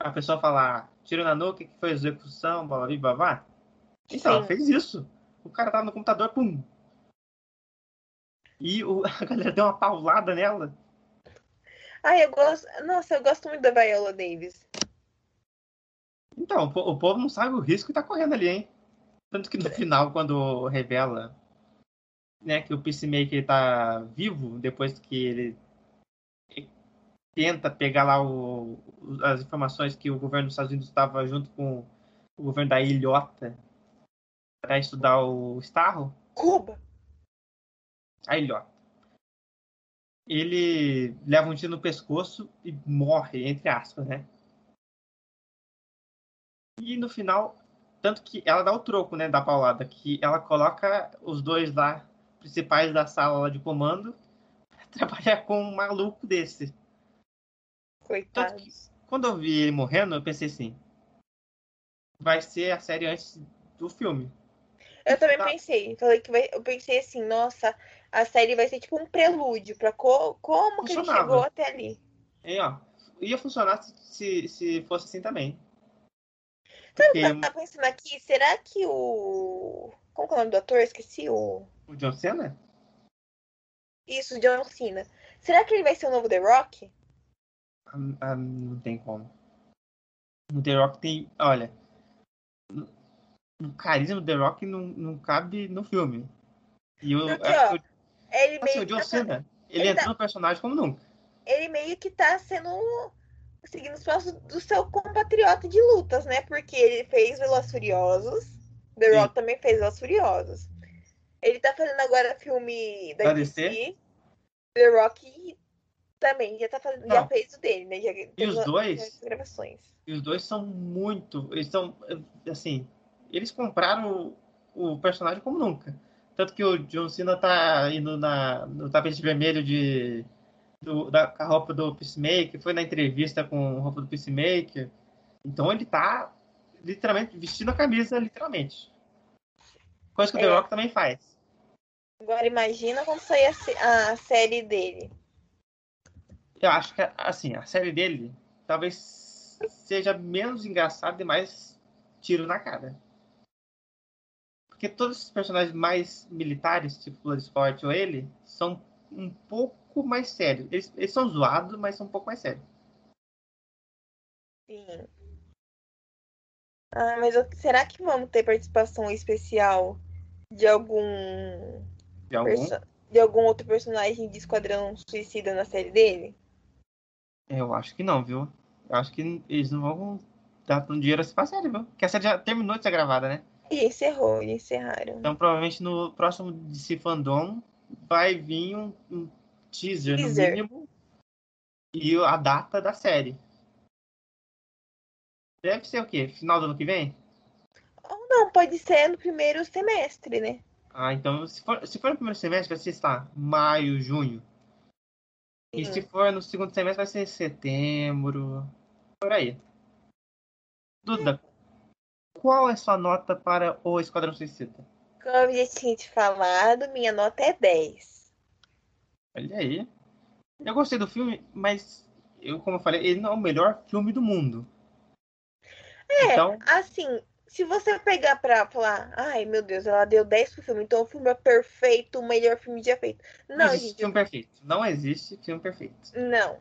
A pessoa fala, tiro na nuca, que foi execução, blá blá blá blá. Então, ela fez isso. O cara tava no computador, pum. E o- a galera deu uma paulada nela. Ai, eu gosto. Nossa, eu gosto muito da Viola Davis. Então, o po- o povo não sabe o risco que tá correndo ali, hein? Tanto que no final, quando revela né, que o Peacemaker tá vivo, depois que ele tenta pegar lá o- as informações que o governo dos Estados Unidos estava junto com o governo da ilhota para estudar o Starro, Cuba! a ilhota. Ele leva um tiro no pescoço e morre, entre aspas, né? E no final, tanto que ela dá o troco, né, da paulada, que ela coloca os dois lá, principais da sala lá de comando, pra trabalhar com um maluco desse. Coitados. Quando eu vi ele morrendo, eu pensei assim, vai ser a série antes do filme. Eu também Tá. pensei. Falei que vai, eu pensei assim, nossa, a série vai ser tipo um prelúdio pra co- como que ele chegou até ali. E, ó, ia funcionar se, se fosse assim também. Sabe o que eu tava pensando aqui? Será que o. Como que é o nome do ator? Esqueci o. o John Cena, Isso, John Cena. Será que ele vai ser o novo The Rock? ah, ah, não tem como. O The Rock tem, olha, o carisma do The Rock não, não cabe no filme. E o, Porque, ó, Ele o- assim, o meio, John que tá, Cena, ele, ele entrou tá- personagem como nunca. ele meio que tá sendo. seguindo os passos do seu compatriota de lutas, né? Porque ele fez Velozes Furiosos. The Sim. Rock também fez Velozes Furiosos. Ele tá fazendo agora filme da Da DC. DC? The Rock também já, tá fazendo, já Não. fez o dele, né? Já, E os dois? já gravações. E os dois são muito. Eles são. Assim. Eles compraram o, o personagem como nunca. Tanto que o John Cena tá indo na, no tapete vermelho de. Do, da, com a roupa do Peacemaker, foi na entrevista com a roupa do Peacemaker. Então ele tá literalmente vestindo a camisa, literalmente. Coisa que o The É. Rock também faz. Agora imagina quando sair a, a série dele. Eu acho que, assim, a série dele talvez seja menos engraçada e mais tiro na cara. Porque todos os personagens mais militares, tipo Bloodsport ou ele, são um pouco mais sérios. Eles, eles são zoados, mas são um pouco mais sérios. Sim. Ah, mas será que vamos ter participação especial de algum, De algum. de algum outro personagem de Esquadrão Suicida na série dele? Eu acho que não, viu? Eu acho que eles não vão dar tanto dinheiro assim pra série, viu? Porque a série já terminou de ser gravada, né? E encerrou, e encerraram. Então provavelmente no próximo DC Fandom vai vir um, um teaser, Teaser. no mínimo e a data da série. Deve ser o quê? Final do ano que vem? Ou não, pode ser no primeiro semestre, né? Ah, então se for, se for no primeiro semestre vai ser, lá, maio, junho. E se Sim. for no segundo semestre vai ser setembro, por aí. Duda, qual é sua nota para o Esquadrão Suicida? Como eu já tinha te falado, minha nota é 10. Olha aí. Eu gostei do filme, mas eu, como eu falei, ele não é o melhor filme do mundo. É, Então, assim, se você pegar pra falar, ai meu Deus, ela deu 10 pro filme, então o filme é perfeito, o melhor filme já feito. não Não, existe gente, filme perfeito. Não existe filme perfeito. não.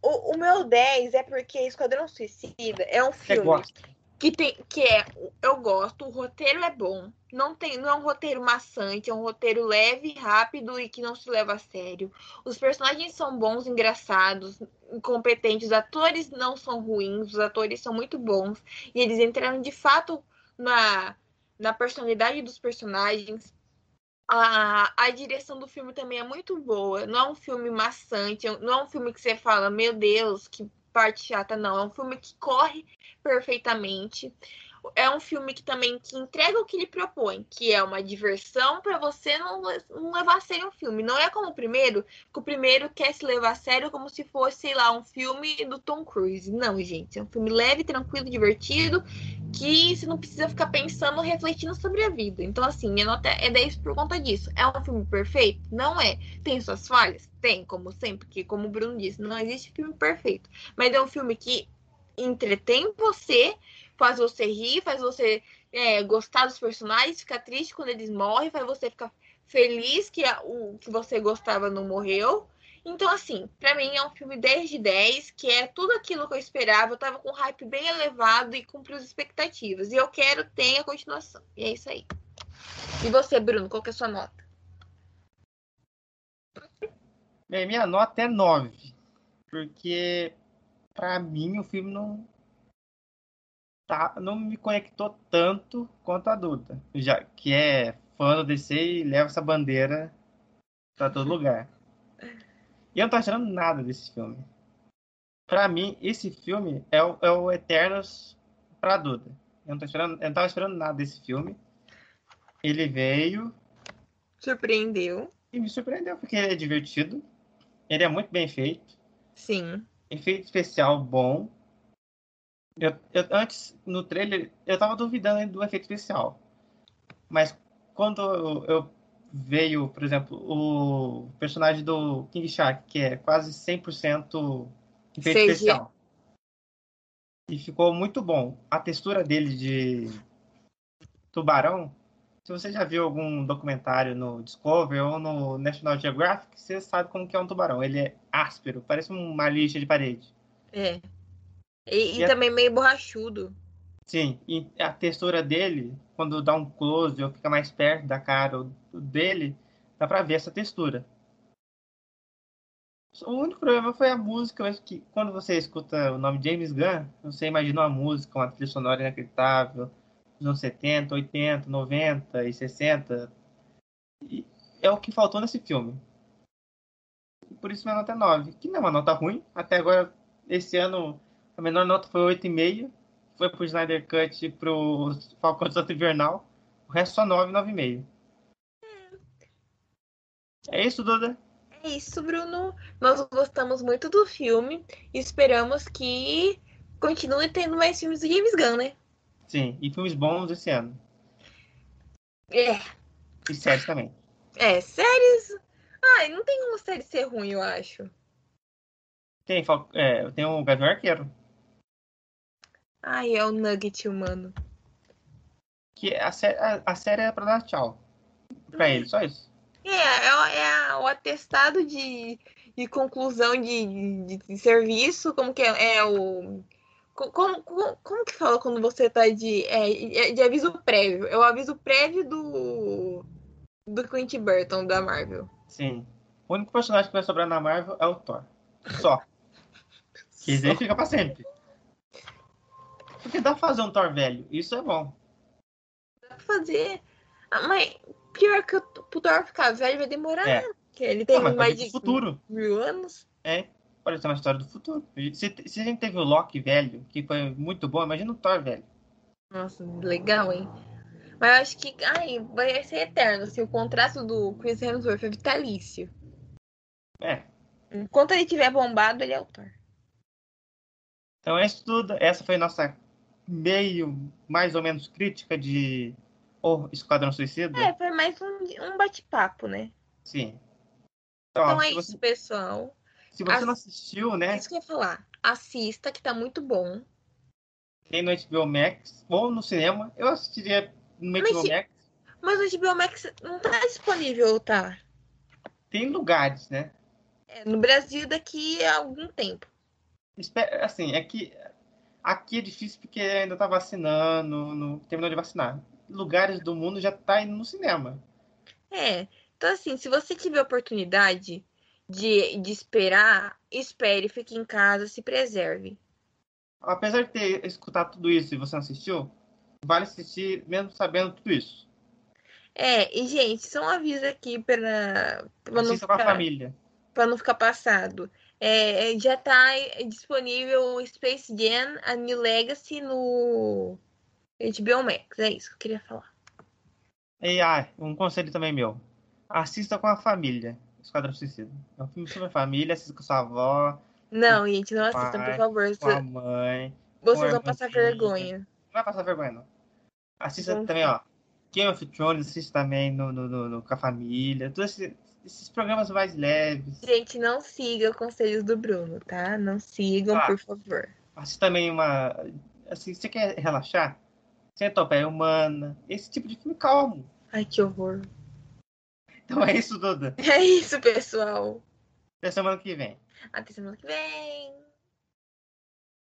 O, o meu 10 é porque Esquadrão Suicida é um Você filme gosta? Que tem que é eu gosto, o roteiro é bom, não tem não é um roteiro maçante, é um roteiro leve, rápido e que não se leva a sério. Os personagens são bons, engraçados, competentes, os atores não são ruins, os atores são muito bons e eles entraram de fato na na personalidade dos personagens. A, a direção do filme também é muito boa. Não é um filme maçante, não é um filme que você fala, meu Deus, que parte chata, não. É um filme que corre perfeitamente. É um filme que também que entrega o que ele propõe, que é uma diversão para você não, não levar a sério um filme. Não é como o primeiro, que o primeiro quer se levar a sério como se fosse, sei lá, um filme do Tom Cruise. Não, gente. É um filme leve, tranquilo, divertido, que você não precisa ficar pensando, refletindo sobre a vida. Então, assim, minha nota é 10 por conta disso. É um filme perfeito? Não é. Tem suas falhas? Tem, como sempre, porque, como o Bruno disse, não existe filme perfeito. Mas é um filme que entretém você, faz você rir, faz você é, gostar dos personagens, ficar triste quando eles morrem, faz você ficar feliz que a- o que você gostava não morreu. Então, assim, pra mim é um filme 10 de 10, que é tudo aquilo que eu esperava. Eu tava com um hype bem elevado e cumpriu as expectativas. E eu quero ter a continuação. E é isso aí. E você, Bruno, qual que é a sua nota? Bem, minha nota é 9. Porque, pra mim, o filme não. Tá, não me conectou tanto quanto a Duda, já que é fã do DC e leva essa bandeira pra todo lugar. E eu não tô achando nada desse filme. Pra mim, esse filme é o, é o Eternos pra Duda. Eu não, tô esperando, eu não tava esperando nada desse filme. Ele veio, Surpreendeu. e me surpreendeu, porque ele é divertido. Ele é muito bem feito. Sim. Efeito especial bom. Eu, eu- antes, no trailer, eu tava duvidando do efeito especial. Mas quando eu, eu veio, por exemplo, o personagem do King Shark, que é quase 100% efeito especial. E ficou muito bom. A textura dele de tubarão, se você já viu algum documentário no Discovery ou no National Geographic, você sabe como que é um tubarão. Ele é áspero, parece uma lixa de parede. É. E, e E a- também meio borrachudo. Sim, e a textura dele, quando dá um close ou fica mais perto da cara dele, dá pra ver essa textura. O único problema foi a música, mas que quando você escuta o nome James Gunn, você imagina uma música, uma trilha sonora inacreditável, dos anos 70, 80, 90 e 60. E é o que faltou nesse filme. Por isso minha nota é 9, que não é uma nota ruim. Até agora, esse ano, a menor nota foi 8,5 foi pro Snyder Cut e pro Falcão Santo Invernal. O resto só 9, 9,5. É isso, Duda? É isso, Bruno. Nós gostamos muito do filme esperamos que continue tendo mais filmes do James Gunn, né? Sim, e filmes bons esse ano. É, E séries também. é, séries. Ai, não tem como série ser ruim, eu acho. Tem, é, tem o Gavião Arqueiro, Ai, é o Nugget humano. que a, sé a, a série é pra dar tchau. Pra ele, só isso. É, é, é o atestado de, de conclusão de, de, de serviço, como que é, é o. Como, como, como, que fala quando você tá de, é, de aviso prévio? É o aviso prévio do. do Clint Burton, da Marvel. Sim. O único personagem que vai sobrar na Marvel é o Thor. Só. Que aí fica pra sempre. Porque dá pra fazer um Thor velho. Isso é bom. Dá pra fazer. Ah, mas pior que o Thor ficar velho vai demorar. É. Porque ele tem Não, mais de futuro. mil anos. É. Pode ser uma história do futuro. Se, se a gente teve o Loki velho, que foi muito bom, imagina o Thor velho. Nossa, legal, hein? Mas eu acho que ai, vai ser eterno. Assim, o contrato do Chris Hemsworth é vitalício. É. Enquanto ele tiver bombado, ele é o Thor. Então é isso tudo. Essa foi nossa meio, mais ou menos, crítica de O Esquadrão Suicida. É, foi mais um, um bate-papo, né? Sim. Então Ó, é isso, você, pessoal. se você As- não assistiu, É né? isso que eu ia falar. Assista, que tá muito bom. Tem no HBO Max ou no cinema. Eu assistiria no Mas HBO se- Max. Mas o HBO Max não tá disponível, tá? Tem lugares, né? É, no Brasil daqui a algum tempo. Espera- Assim, é que aqui é difícil porque ainda tá vacinando, não terminou de vacinar. Lugares do mundo já tá indo no cinema. É. Então, assim, se você tiver oportunidade de, de esperar, espere, fique em casa, se preserve. Apesar de ter escutado tudo isso e você não assistiu, vale assistir mesmo sabendo tudo isso. É, e gente, só um aviso aqui para não, ficar- família. pra não ficar passado. É, já tá disponível o Space Jam, a New Legacy no HBO Max. É isso que eu queria falar. E ah, um conselho também meu. Assista com a família. Esquadrão Suicida. É um filme sobre família, assista com sua avó, Não, gente, não assistam, por pai, favor. com a mãe. Vocês vão a passar vergonha. Não vai passar vergonha, não. Assista Vamos também, ó. Game of Thrones, assista também no, no, no- no- com a família. Todos esses, esses programas mais leves. Gente, não siga conselhos do Bruno, tá? Não sigam, Ah. por favor. Assista também uma. Assim, você quer relaxar? Centopeia Humana. Esse tipo de filme calmo. Ai, que horror. Então é isso, Duda. É isso, pessoal. Até semana que vem. Até semana que vem.